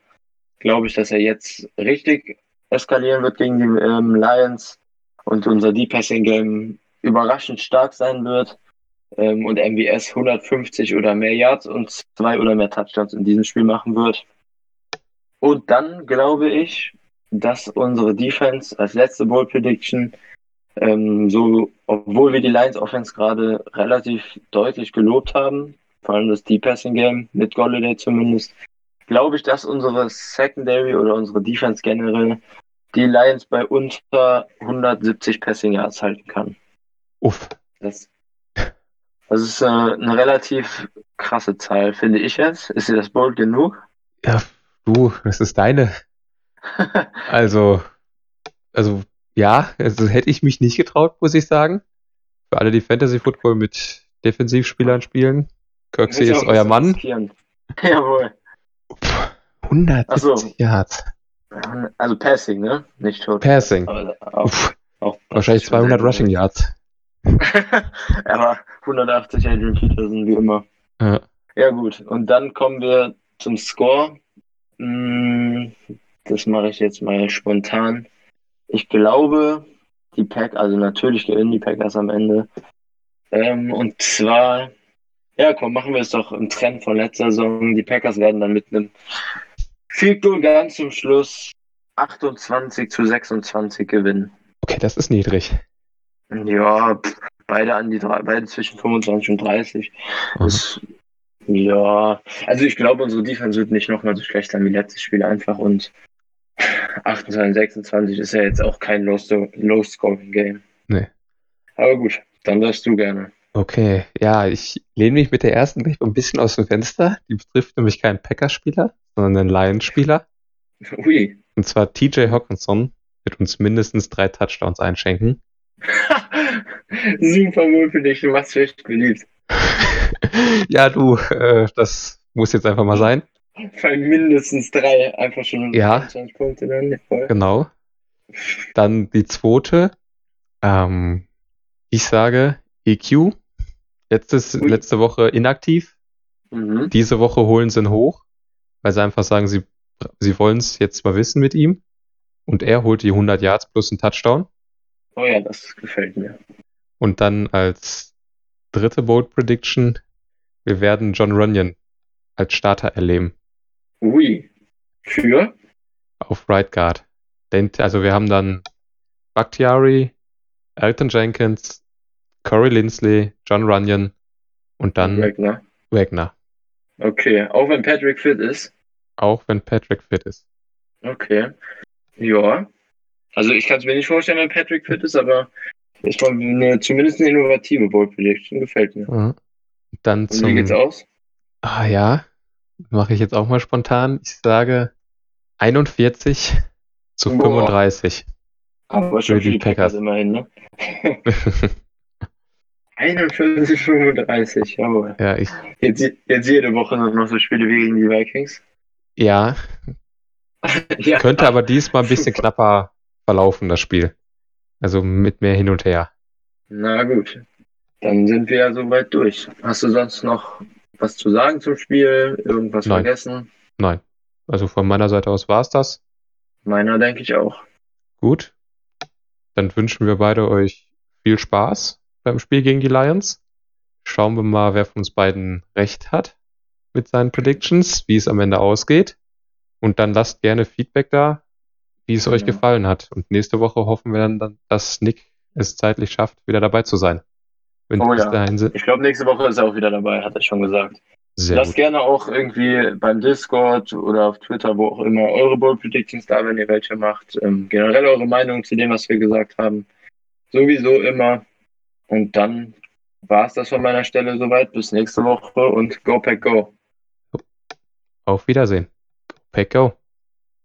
Glaube ich, dass er jetzt richtig eskalieren wird gegen die ähm, Lions und unser Deep Passing Game überraschend stark sein wird ähm, und MBS 150 oder mehr Yards und zwei oder mehr Touchdowns in diesem Spiel machen wird. Und dann glaube ich, dass unsere Defense als letzte Bold Prediction ähm, so, obwohl wir die Lions Offense gerade relativ deutlich gelobt haben, vor allem das Deep Passing Game mit Golladay zumindest, glaube ich, dass unsere Secondary oder unsere Defense generell die Lions bei unter 170 Passing Yards halten kann. Uff. Das, das ist äh, eine relativ krasse Zahl, finde ich jetzt. Ist dir das bold genug? Ja, du, das ist deine. also, also ja, also hätte ich mich nicht getraut, muss ich sagen. Für alle, die Fantasy Football mit Defensivspielern spielen. Kirksey ist euer Mann. Jawohl. 170 so. Yards. Also Passing, ne? Nicht Total. Passing. Aber auch, auch wahrscheinlich 200 Rushing Yards. Aber 180 Adrian Peterson, wie immer. Ja. Ja, gut. Und dann kommen wir zum Score. Mm, Das mache ich jetzt mal spontan. Ich glaube, die Pack, also natürlich gewinnen die Packers am Ende. Ähm, und zwar, ja, komm, machen wir es doch im Trend von letzter Saison. Die Packers werden dann mit einem Field Goal ganz zum Schluss 28 zu 26 gewinnen. Okay, das ist niedrig. Ja, pff, beide an die drei, beide zwischen 25 und 30. Mhm. Das, ja, also ich glaube, unsere Defense wird nicht nochmal so schlecht sein wie letztes Spiel einfach und 28, 26 ist ja jetzt auch kein Low- Low-Scoring-Game. Nee. Aber gut, dann darfst du gerne. Okay, ja, ich lehne mich mit der ersten gleich ein bisschen aus dem Fenster. Die betrifft nämlich keinen Packers-Spieler, sondern einen Lions-Spieler. Ui. Und zwar TJ Hawkinson wird uns mindestens drei Touchdowns einschenken. Super wohl für dich, du machst echt beliebt. ja, du, äh, das muss jetzt einfach mal sein. Weil mindestens drei, einfach schon Ja. 20 Punkte dann. Voll. Genau. Dann die zweite. Ähm, ich sage EQ. Letztes, Ui. letzte Woche inaktiv. Mhm. Diese Woche holen sie ihn hoch, weil sie einfach sagen, sie, sie wollen es jetzt mal wissen mit ihm. Und er holt die 100 Yards plus einen Touchdown. Oh ja, das gefällt mir. Und dann als dritte Bold Prediction, wir werden John Runyon als Starter erleben Ui. Für? auf Right Guard. Also wir haben dann Bakhtiari, Elton Jenkins, Corey Lindsley, John Runyon und dann Wagner. Wagner. Okay, auch wenn Patrick fit ist. Auch wenn Patrick fit ist. Okay. Ja. Also ich kann es mir nicht vorstellen, wenn Patrick fit ist, aber ist mal eine, zumindest eine innovative Bold Prediction. Gefällt mir. Mhm. Dann Und wie geht's zum, aus? ah ja, mache ich jetzt auch mal spontan. Ich sage 41 zu Boah. 35. Aber schon die Packers Packers. immerhin, ne? 41, 35, jawohl. ja, ich, Jetzt, jetzt jede Woche noch so Spiele wie gegen die Vikings. ja, Ja. könnte aber diesmal ein bisschen knapper verlaufen, das Spiel. Also mit mehr hin und her. Na gut. Dann sind wir ja soweit durch. Hast du sonst noch was zu sagen zum Spiel? Irgendwas Nein. vergessen? Nein. Also von meiner Seite aus war's das. Meiner denke ich auch. Gut. Dann wünschen wir beide euch viel Spaß beim Spiel gegen die Lions. Schauen wir mal, wer von uns beiden recht hat mit seinen Predictions, wie es am Ende ausgeht. Und dann lasst gerne Feedback da, wie es euch Genau. gefallen hat. Und nächste Woche hoffen wir dann, dass Nick es zeitlich schafft, wieder dabei zu sein. Wenn Oh ja. dahin sind. Ich glaube, nächste Woche ist er auch wieder dabei, hat er schon gesagt. Sehr Lasst gut. gerne auch irgendwie beim Discord oder auf Twitter, wo auch immer, eure Bold Predictions da, wenn ihr welche macht. Ähm, generell eure Meinung zu dem, was wir gesagt haben. Sowieso immer. Und dann war es das von meiner Stelle soweit. Bis nächste Woche und go pack go. Auf Wiedersehen. Go Pack Go.